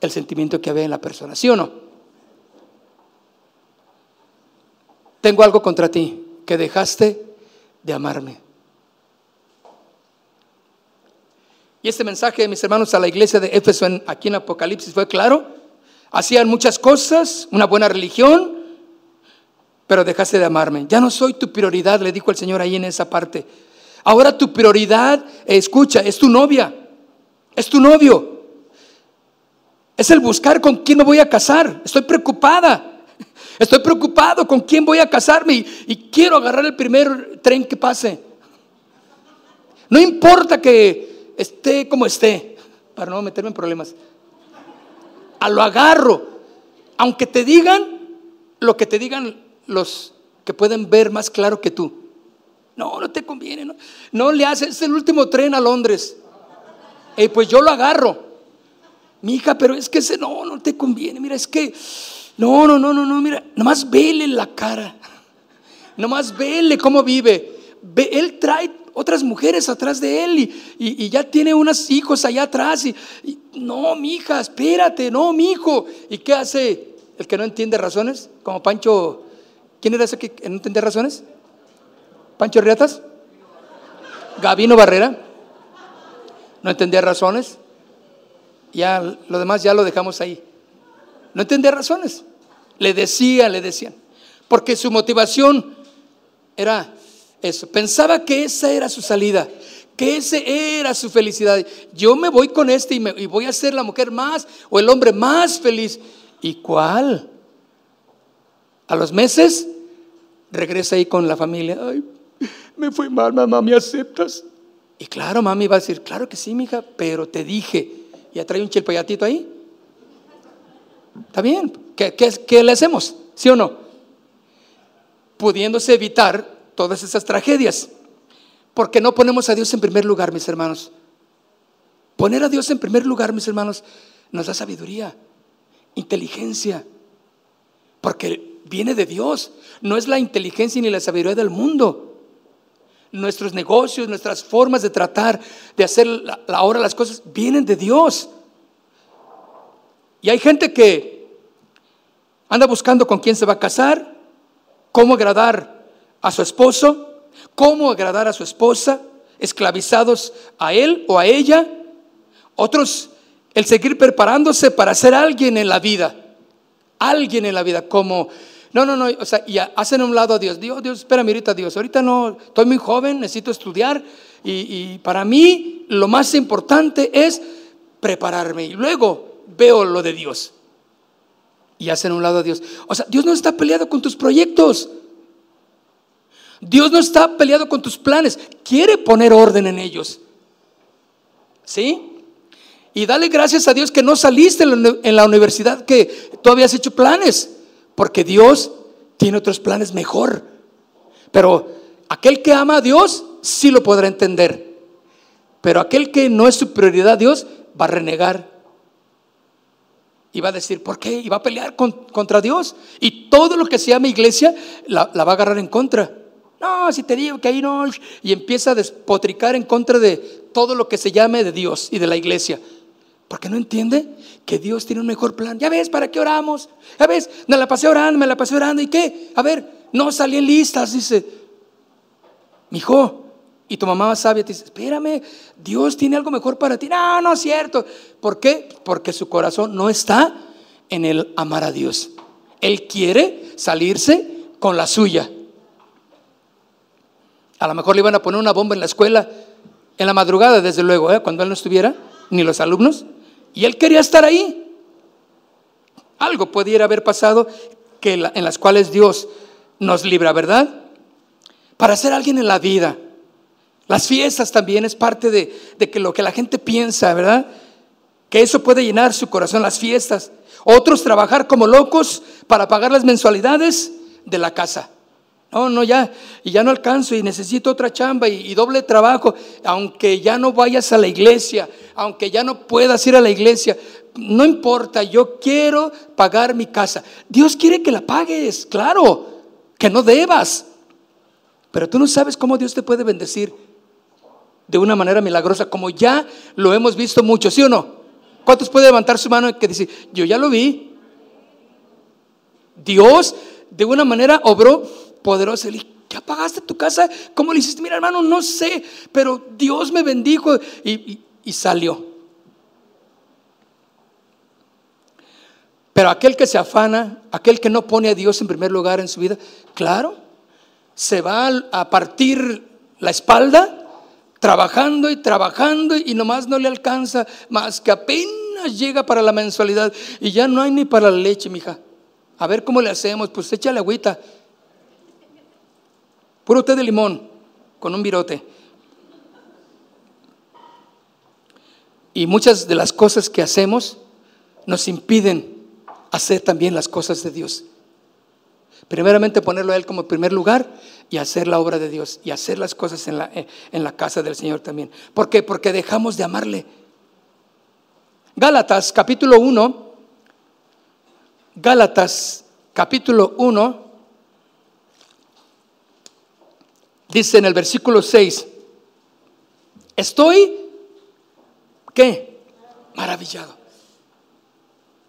el sentimiento que había en la persona. ¿Sí o no? Tengo algo contra ti, que dejaste de amarme. Y este mensaje, mis hermanos, a la iglesia de Éfeso aquí en Apocalipsis fue claro. Hacían muchas cosas, una buena religión, pero dejaste de amarme. Ya no soy tu prioridad, le dijo el Señor ahí en esa parte. Ahora tu prioridad, escucha, es tu novia, es tu novio. Es el buscar con quién me voy a casar. Estoy preocupada. Estoy preocupado con quién voy a casarme y quiero agarrar el primer tren que pase. No importa que esté como esté, para no meterme en problemas. A lo agarro, aunque te digan lo que te digan los que pueden ver más claro que tú. No, no te conviene, no, le haces, es el último tren a Londres. Y pues yo lo agarro. Mi hija, pero es que ese no, no te conviene. Mira, es que, no, no, no, no, no, mira, nomás vele la cara. Nomás vele cómo vive. él trae otras mujeres atrás de él y, ya tiene unos hijos allá atrás. Y, no, mi hija, espérate, no, mi hijo. ¿Y qué hace el que no entiende razones? Como Pancho, ¿quién era ese que no entiende razones? ¿Pancho Riatas? Gabino Barrera. No entendía razones. Ya lo demás ya lo dejamos ahí. No entendía razones. Le decían, le decían. Porque su motivación era eso. Pensaba que esa era su salida, que ese era su felicidad. Yo me voy con este y, me, voy a ser la mujer más o el hombre más feliz. ¿Y cuál? A los meses regresa ahí con la familia. Ay, me fue mal, mamá, ¿me aceptas? Y claro, mami va a decir, claro que sí, mija, pero te dije. Y trae un chelpayatito ahí. Está bien, ¿Qué, qué le hacemos? ¿Sí o no? Pudiéndose evitar todas esas tragedias. Porque no ponemos a Dios en primer lugar, mis hermanos. Poner a Dios en primer lugar, mis hermanos, nos da sabiduría, inteligencia, porque viene de Dios, no es la inteligencia ni la sabiduría del mundo. Nuestros negocios, nuestras formas de tratar, de hacer ahora las cosas, vienen de Dios. Y hay gente que anda buscando con quién se va a casar, cómo agradar a su esposo, cómo agradar a su esposa, esclavizados a él o a ella. Otros, el seguir preparándose para ser alguien en la vida, alguien en la vida, como, no, no, no, o sea, y hacen un lado a Dios. Dios, Dios, espérame ahorita, Dios, ahorita no, estoy muy joven, necesito estudiar y, y para mí lo más importante es prepararme y luego veo lo de Dios. Y hacen un lado a Dios. O sea, Dios no está peleado con tus proyectos. Dios no está peleado con tus planes, quiere poner orden en ellos. ¿Sí? Y dale gracias a Dios que no saliste en la universidad que tú habías hecho planes, porque Dios tiene otros planes mejor. Pero aquel que ama a Dios sí lo podrá entender. Pero aquel que no es su prioridad a Dios va a renegar. Y va a decir, ¿por qué? Y va a pelear contra Dios. Y todo lo que se llama iglesia la va a agarrar en contra. No, si te digo que ahí no. Y empieza a despotricar en contra de todo lo que se llame de Dios y de la iglesia. Porque no entiende que Dios tiene un mejor plan. Ya ves, ¿para qué oramos? Ya ves, me la pasé orando, me la pasé orando. ¿Y qué? A ver, no salí en listas, dice. Mi hijo, y tu mamá sabia te dice, espérame, Dios tiene algo mejor para ti. No, no es cierto. ¿Por qué? Porque su corazón no está en el amar a Dios. Él quiere salirse con la suya. A lo mejor le iban a poner una bomba en la escuela, en la madrugada, desde luego, ¿eh? cuando él no estuviera, ni los alumnos. Y él quería estar ahí. Algo pudiera haber pasado que en las cuales Dios nos libra, ¿verdad? Para ser alguien en la vida. Las fiestas también es parte de, de que lo que la gente piensa, ¿verdad? Que eso puede llenar su corazón, las fiestas. Otros trabajar como locos para pagar las mensualidades de la casa. No, no, ya, y ya no alcanzo y necesito otra chamba y, doble trabajo, aunque ya no vayas a la iglesia, aunque ya no puedas ir a la iglesia, no importa, yo quiero pagar mi casa. Dios quiere que la pagues, claro, que no debas, pero tú no sabes cómo Dios te puede bendecir de una manera milagrosa, como ya lo hemos visto mucho, ¿sí o no? ¿Cuántos pueden levantar su mano y que decir, yo ya lo vi? Dios de una manera obró poderoso. Le ¿ya pagaste tu casa? ¿Cómo le hiciste? Mira, hermano, no sé, pero Dios me bendijo y, y salió. Pero aquel que se afana, aquel que no pone a Dios en primer lugar en su vida, claro, se va a partir la espalda trabajando y trabajando y nomás no le alcanza más que apenas llega para la mensualidad y ya no hay ni para la leche, mija. A ver cómo le hacemos, pues échale agüita. Puro de limón con un virote. Y muchas de las cosas que hacemos nos impiden hacer también las cosas de Dios. Primeramente ponerlo a Él como primer lugar y hacer la obra de Dios y hacer las cosas en la, en la casa del Señor también. ¿Por qué? Porque dejamos de amarle. Gálatas capítulo 1, Gálatas capítulo 1, Dice en el versículo 6, estoy, ¿qué? Maravillado.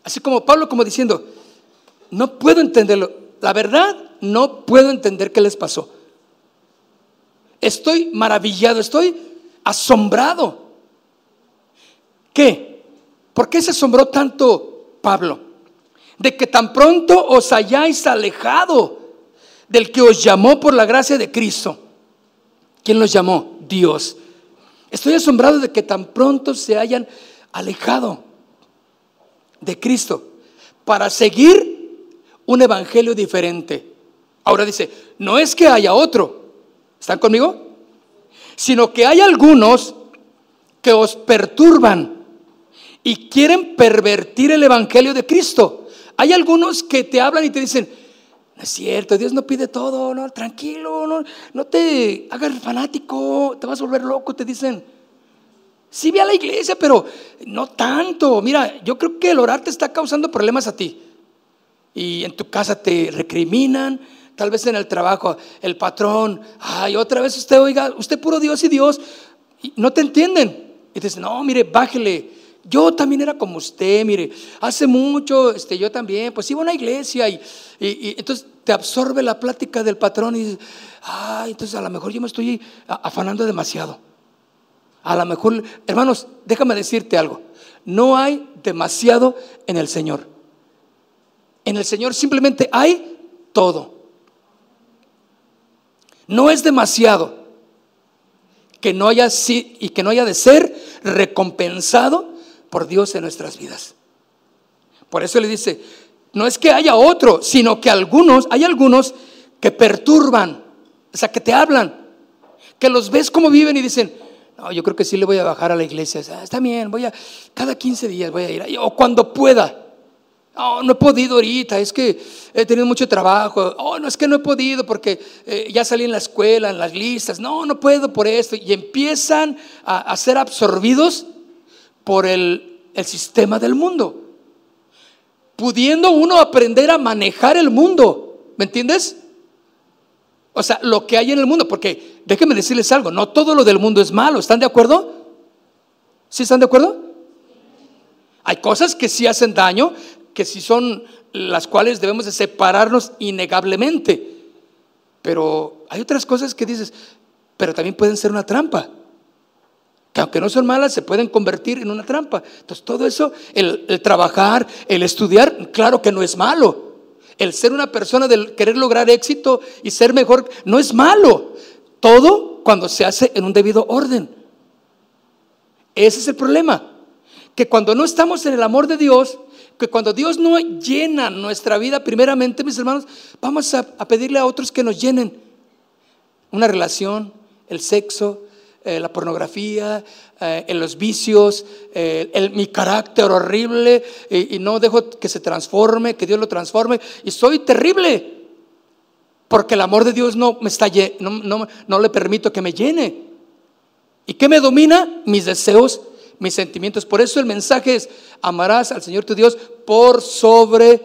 Así como Pablo como diciendo, no puedo entenderlo. La verdad, no puedo entender qué les pasó. Estoy maravillado, estoy asombrado. ¿Qué? ¿Por qué se asombró tanto Pablo? De que tan pronto os hayáis alejado del que os llamó por la gracia de Cristo ¿Quién los llamó? Dios. Estoy asombrado de que tan pronto se hayan alejado de Cristo para seguir un evangelio diferente. Ahora dice, no es que haya otro, ¿están conmigo? Sino que hay algunos que os perturban y quieren pervertir el evangelio de Cristo. Hay algunos que te hablan y te dicen, es cierto, Dios no pide todo, no, tranquilo, no, no te hagas fanático, te vas a volver loco, te dicen. Sí ve a la iglesia, pero no tanto. Mira, yo creo que el orar te está causando problemas a ti. Y en tu casa te recriminan, tal vez en el trabajo, el patrón, ay, otra vez usted oiga, usted puro Dios y Dios, no te entienden. Y te no, mire, bájele. Yo también era como usted, mire, hace mucho, este, yo también, pues iba a una iglesia y, y, entonces te absorbe la plática del patrón y dices, ay, entonces a lo mejor yo me estoy afanando demasiado. A lo mejor, hermanos, déjame decirte algo. No hay demasiado en el Señor. En el Señor simplemente hay todo. No es demasiado que no haya y que no haya de ser recompensado por Dios en nuestras vidas. Por eso le dice, no es que haya otro, sino que algunos, hay algunos que perturban, o sea, que te hablan, que los ves como viven y dicen, yo creo que sí le voy a bajar a la iglesia. está bien, voy a, cada 15 días voy a ir, o cuando pueda. Oh, no he podido ahorita, es que he tenido mucho trabajo. Oh, no es que no he podido porque eh, ya salí en la escuela, en las listas. No, no puedo por esto. Y empiezan a, ser absorbidos por el sistema del mundo. Pudiendo uno aprender a manejar el mundo. ¿Me entiendes? O sea, lo que hay en el mundo, porque déjenme decirles algo, no todo lo del mundo es malo, ¿están de acuerdo? ¿Sí están de acuerdo? Hay cosas que sí hacen daño, que sí son las cuales debemos de separarnos innegablemente. Pero hay otras cosas que dices, pero también pueden ser una trampa. Que aunque no son malas, se pueden convertir en una trampa. Entonces, todo eso, el, trabajar, el estudiar, claro que no es malo el ser una persona del querer lograr éxito y ser mejor no es malo. Todo cuando se hace en un debido orden. Ese es el problema. Que cuando no estamos en el amor de Dios, que cuando Dios no llena nuestra vida, primeramente, mis hermanos, vamos a pedirle a otros que nos llenen. Una relación, el sexo, eh, la pornografía, eh, en los vicios, eh, mi carácter horrible y, no dejo que se transforme, que Dios lo transforme y soy terrible porque el amor de Dios no me está no, no, no le permito que me llene. ¿Y qué me domina? Mis deseos, mis sentimientos. Por eso el mensaje es, amarás al Señor tu Dios por sobre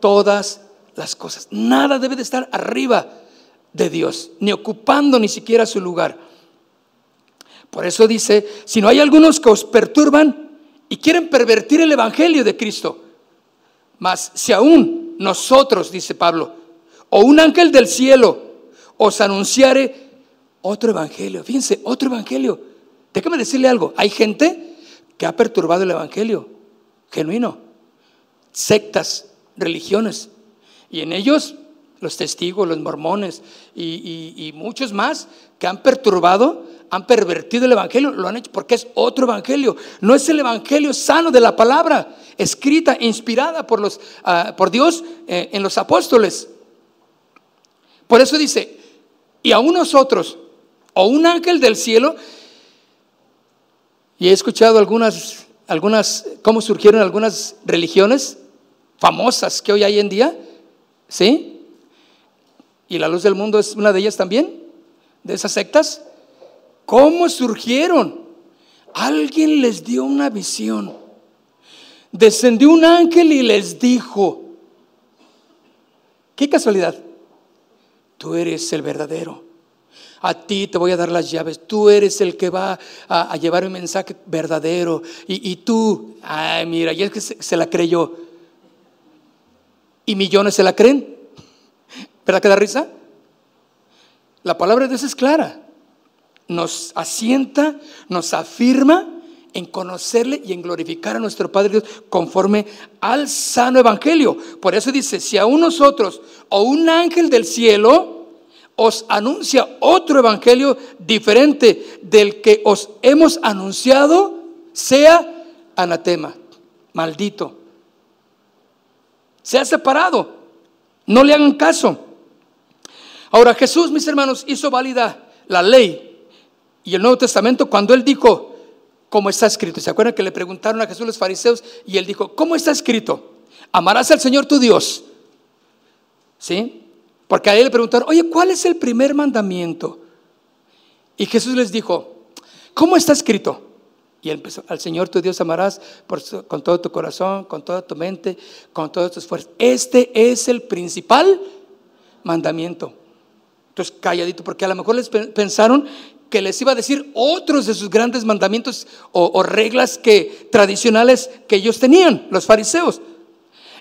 todas las cosas. Nada debe de estar arriba de Dios, ni ocupando ni siquiera su lugar. Por eso dice, si no hay algunos que os perturban y quieren pervertir el Evangelio de Cristo, mas si aún nosotros, dice Pablo, o un ángel del cielo os anunciare otro Evangelio, fíjense, otro Evangelio. Déjame decirle algo, hay gente que ha perturbado el Evangelio, genuino, sectas, religiones, y en ellos los testigos, los mormones y, y muchos más que han perturbado han pervertido el Evangelio, lo han hecho porque es otro Evangelio. No es el Evangelio sano de la palabra, escrita, inspirada por, los, ah, por Dios eh, en los apóstoles. Por eso dice, y aún nosotros, o un ángel del cielo, y he escuchado algunas, algunas, cómo surgieron algunas religiones famosas que hoy hay en día, ¿sí? Y la luz del mundo es una de ellas también, de esas sectas. ¿Cómo surgieron? Alguien les dio una visión. Descendió un ángel y les dijo, qué casualidad, tú eres el verdadero. A ti te voy a dar las llaves. Tú eres el que va a, llevar un mensaje verdadero. Y, tú, ay, mira, y es que se, se, la creyó. Y millones se la creen. ¿Verdad que da risa? La palabra de Dios es clara nos asienta, nos afirma en conocerle y en glorificar a nuestro Padre Dios conforme al sano evangelio. Por eso dice, si aún nosotros o un ángel del cielo os anuncia otro evangelio diferente del que os hemos anunciado, sea anatema, maldito. Se ha separado. No le hagan caso. Ahora Jesús, mis hermanos, hizo válida la ley y el Nuevo Testamento cuando él dijo, ¿cómo está escrito? ¿Se acuerdan que le preguntaron a Jesús los fariseos y él dijo, ¿cómo está escrito? Amarás al Señor tu Dios. ¿Sí? Porque a él le preguntaron, oye, ¿cuál es el primer mandamiento? Y Jesús les dijo, ¿cómo está escrito? Y empezó, al Señor tu Dios amarás con todo tu corazón, con toda tu mente, con todas tus fuerzas. Este es el principal mandamiento. Entonces, calladito, porque a lo mejor les pensaron que les iba a decir otros de sus grandes mandamientos o, reglas que, tradicionales que ellos tenían, los fariseos.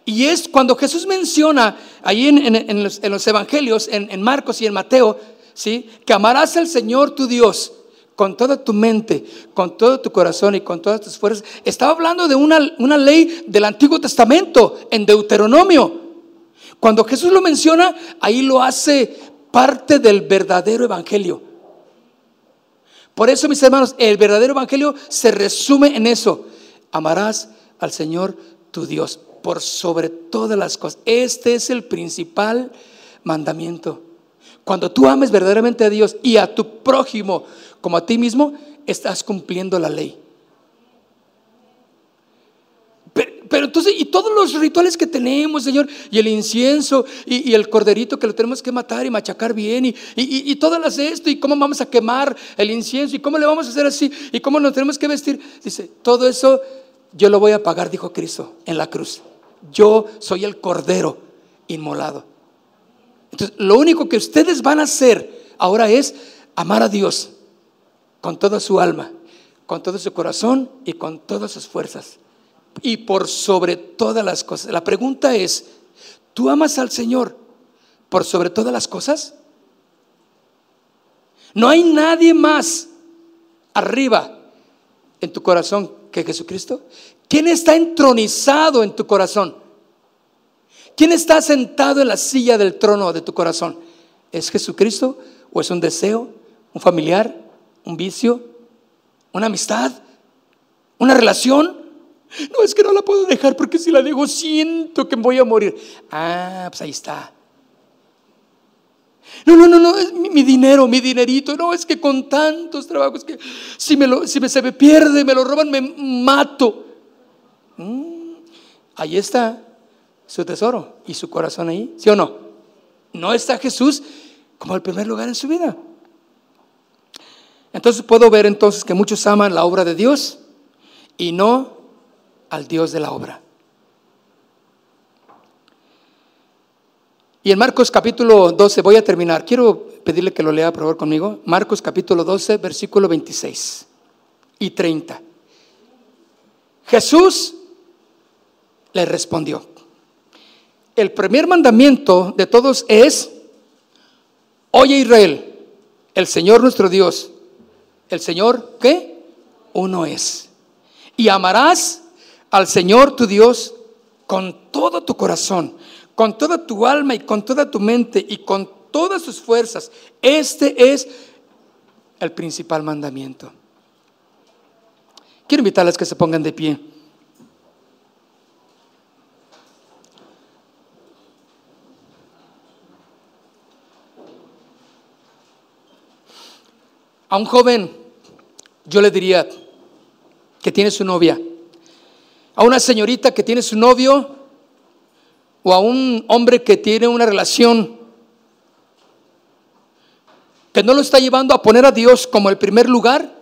Y es cuando Jesús menciona ahí en, los, evangelios, en, Marcos y en Mateo, ¿sí? que amarás al Señor tu Dios con toda tu mente, con todo tu corazón y con todas tus fuerzas. Estaba hablando de una, una ley del Antiguo Testamento, en Deuteronomio. Cuando Jesús lo menciona, ahí lo hace parte del verdadero evangelio. Por eso, mis hermanos, el verdadero evangelio se resume en eso. Amarás al Señor tu Dios por sobre todas las cosas. Este es el principal mandamiento. Cuando tú ames verdaderamente a Dios y a tu prójimo como a ti mismo, estás cumpliendo la ley. Pero, entonces, y todos los rituales que tenemos, Señor, y el incienso, y, el corderito que lo tenemos que matar y machacar bien, y, y, todas las esto, y cómo vamos a quemar el incienso, y cómo le vamos a hacer así, y cómo nos tenemos que vestir. Dice, todo eso yo lo voy a pagar, dijo Cristo, en la cruz. Yo soy el cordero inmolado. Entonces, lo único que ustedes van a hacer ahora es amar a Dios con toda su alma, con todo su corazón y con todas sus fuerzas. Y por sobre todas las cosas. La pregunta es, ¿tú amas al Señor por sobre todas las cosas? No hay nadie más arriba en tu corazón que Jesucristo. ¿Quién está entronizado en tu corazón? ¿Quién está sentado en la silla del trono de tu corazón? ¿Es Jesucristo o es un deseo, un familiar, un vicio, una amistad, una relación. No es que no la puedo dejar porque si la dejo siento que voy a morir. Ah, pues ahí está. No, no, no, no, es mi, dinero, mi dinerito. No, es que con tantos trabajos que si, me lo, si me, se me pierde, me lo roban, me mato. Mm, ahí está su tesoro y su corazón ahí, ¿sí o no? No está Jesús como el primer lugar en su vida. Entonces puedo ver entonces que muchos aman la obra de Dios y no al Dios de la obra. Y en Marcos capítulo 12, voy a terminar, quiero pedirle que lo lea por favor conmigo. Marcos capítulo 12, versículo 26 y 30. Jesús le respondió, el primer mandamiento de todos es, oye Israel, el Señor nuestro Dios el Señor, ¿qué? Uno es. Y amarás al Señor tu Dios con todo tu corazón, con toda tu alma y con toda tu mente y con todas tus fuerzas. Este es el principal mandamiento. Quiero invitarles que se pongan de pie. A un joven yo le diría que tiene su novia, a una señorita que tiene su novio o a un hombre que tiene una relación que no lo está llevando a poner a Dios como el primer lugar,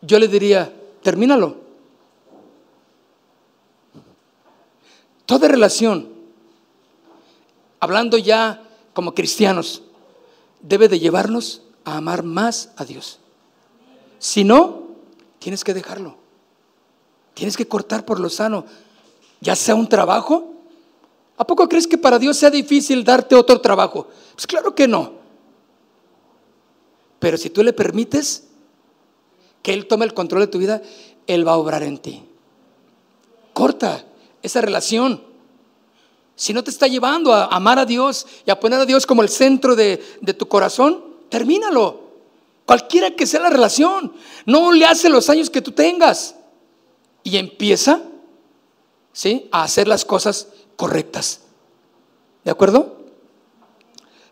yo le diría, termínalo. Toda relación, hablando ya como cristianos, debe de llevarnos a amar más a Dios. Si no, tienes que dejarlo. Tienes que cortar por lo sano, ya sea un trabajo. ¿A poco crees que para Dios sea difícil darte otro trabajo? Pues claro que no. Pero si tú le permites que Él tome el control de tu vida, Él va a obrar en ti. Corta esa relación. si no te está llevando a amar a Dios y a poner a Dios como el centro de, de tu corazón, termínalo. Cualquiera que sea la relación, no le hace los años que tú tengas. Y empieza, ¿sí? A hacer las cosas correctas. ¿De acuerdo?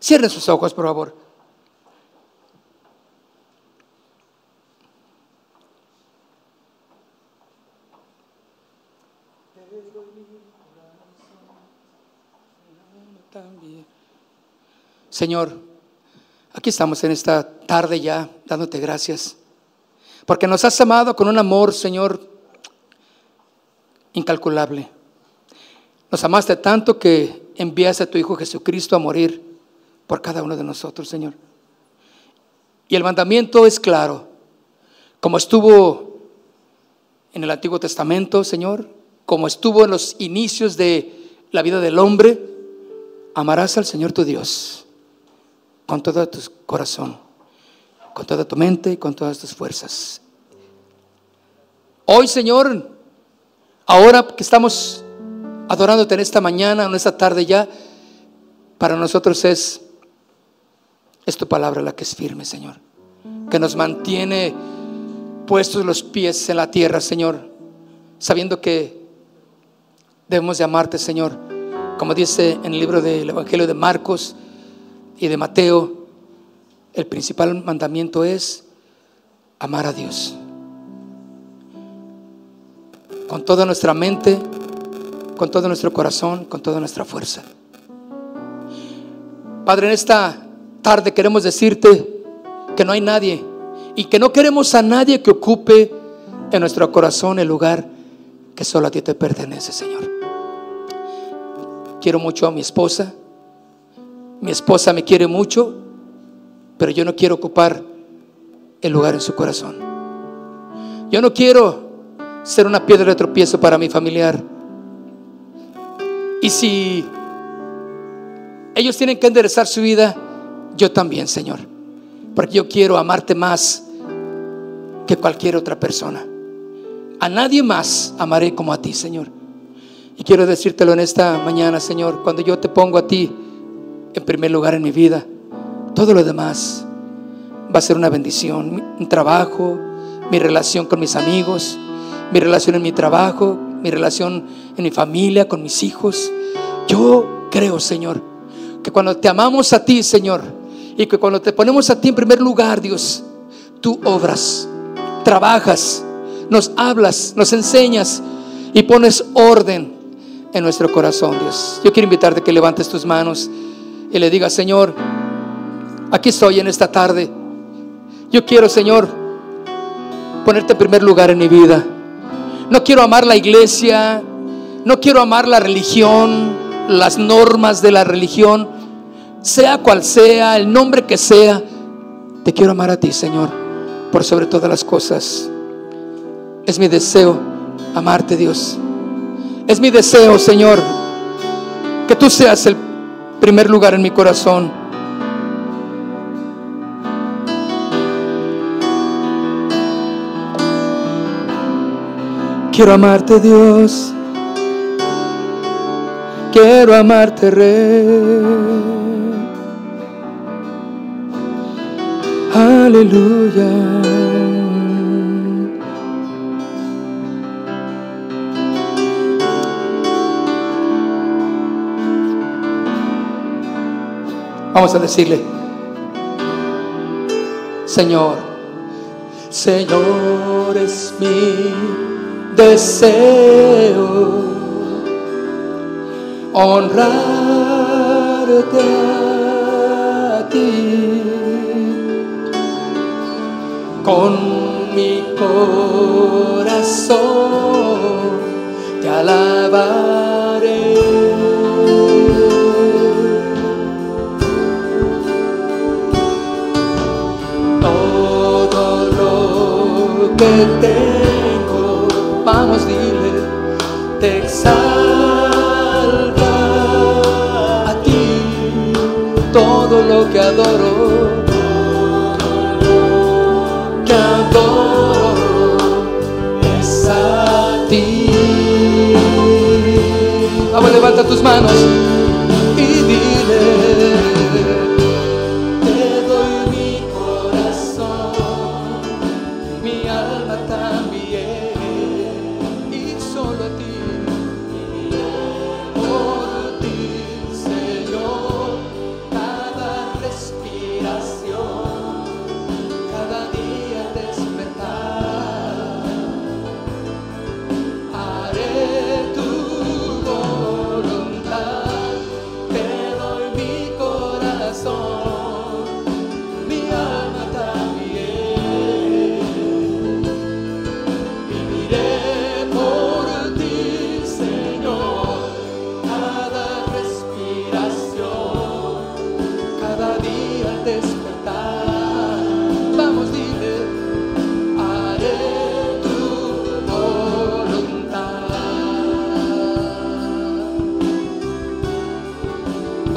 Cierren sus ojos, por favor. Señor, aquí estamos en esta tarde ya dándote gracias, porque nos has amado con un amor, Señor, incalculable. Nos amaste tanto que enviaste a tu Hijo Jesucristo a morir por cada uno de nosotros, Señor. Y el mandamiento es claro, como estuvo en el Antiguo Testamento, Señor, como estuvo en los inicios de la vida del hombre, amarás al Señor tu Dios con todo tu corazón, con toda tu mente y con todas tus fuerzas. Hoy, Señor, ahora que estamos adorándote en esta mañana, en esta tarde ya, para nosotros es, es tu palabra la que es firme, Señor, que nos mantiene puestos los pies en la tierra, Señor, sabiendo que debemos de amarte, Señor, como dice en el libro del Evangelio de Marcos, y de Mateo, el principal mandamiento es amar a Dios. Con toda nuestra mente, con todo nuestro corazón, con toda nuestra fuerza. Padre, en esta tarde queremos decirte que no hay nadie y que no queremos a nadie que ocupe en nuestro corazón el lugar que solo a ti te pertenece, Señor. Quiero mucho a mi esposa mi esposa me quiere mucho, pero yo no quiero ocupar el lugar en su corazón. Yo no quiero ser una piedra de tropiezo para mi familiar. Y si ellos tienen que enderezar su vida, yo también, Señor. Porque yo quiero amarte más que cualquier otra persona. A nadie más amaré como a ti, Señor. Y quiero decírtelo en esta mañana, Señor, cuando yo te pongo a ti en primer lugar en mi vida. Todo lo demás va a ser una bendición. Mi trabajo, mi relación con mis amigos, mi relación en mi trabajo, mi relación en mi familia, con mis hijos. Yo creo, Señor, que cuando te amamos a ti, Señor, y que cuando te ponemos a ti en primer lugar, Dios, tú obras, trabajas, nos hablas, nos enseñas y pones orden en nuestro corazón, Dios. Yo quiero invitarte a que levantes tus manos y le diga, Señor, aquí estoy en esta tarde. Yo quiero, Señor, ponerte en primer lugar en mi vida. No quiero amar la iglesia, no quiero amar la religión, las normas de la religión, sea cual sea, el nombre que sea. Te quiero amar a ti, Señor, por sobre todas las cosas. Es mi deseo amarte, Dios. Es mi deseo, Señor, que tú seas el primer lugar en mi corazón. Quiero amarte Dios, quiero amarte Rey. Aleluya. Vamos a decirle, Señor, Señor es mi deseo honrarte a ti con mi corazón te alabaré. que tengo, vamos, dile, te exalta a ti todo lo que adoro. Que adoro es a ti. Vamos, levanta tus manos y dile.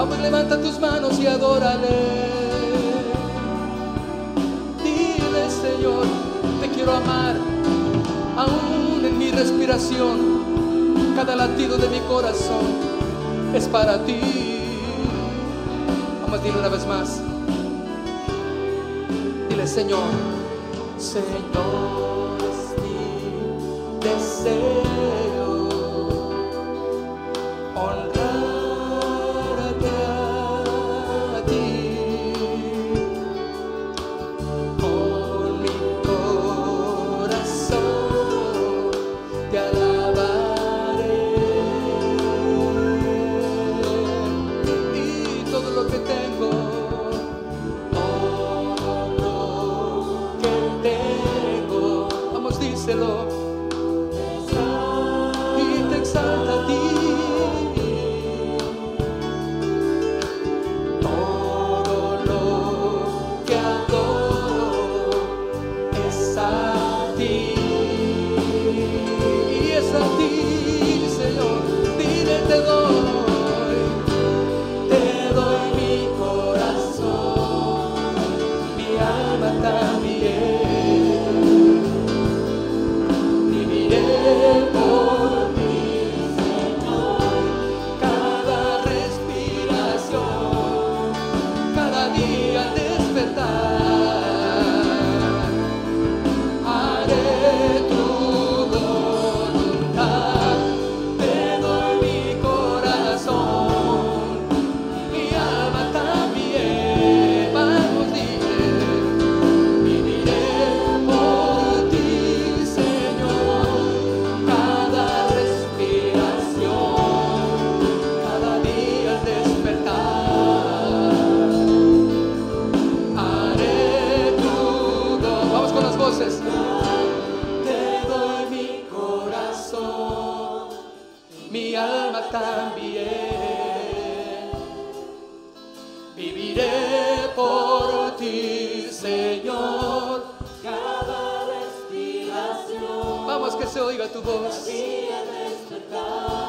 Vamos, levanta tus manos y adórale. Dile, Señor, te quiero amar, aún en mi respiración. Cada latido de mi corazón es para ti. Vamos, dile una vez más. Dile, Señor, Señor, es mi deseo. voces. Te doy mi corazón, mi alma también. Viviré por ti, Señor. Cada respiración. Vamos que se oiga tu voz. Cada día despertar.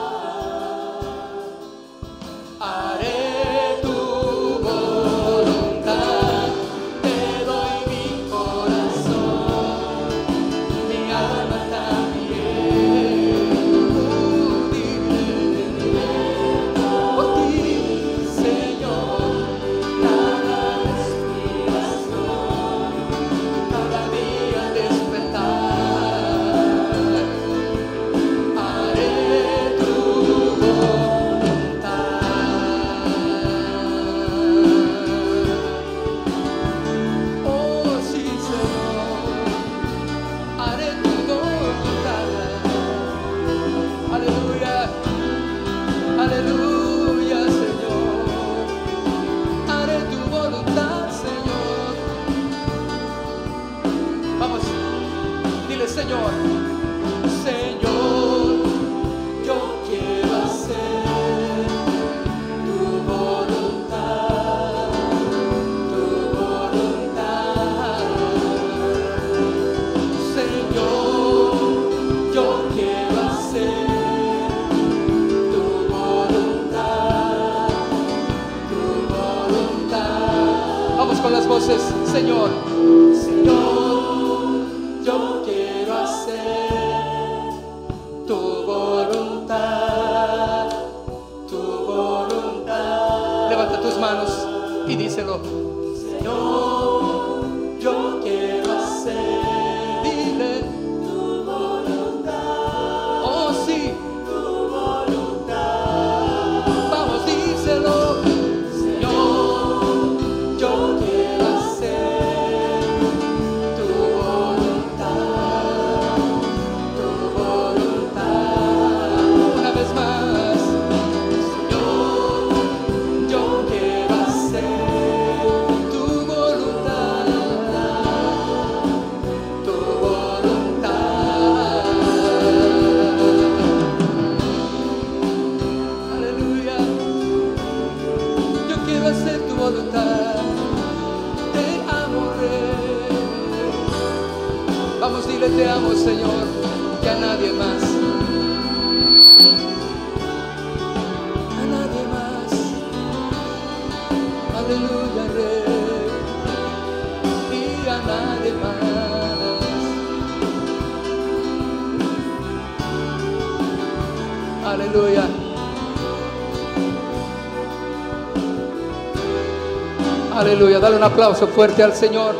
Un aplauso fuerte al Señor.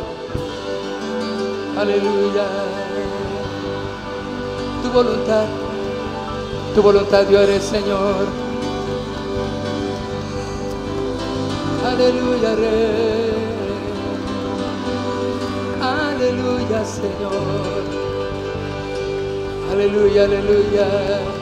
Aleluya. Tu voluntad. Tu voluntad yo eres, Señor. Aleluya, Rey. Aleluya, Señor. Aleluya, aleluya.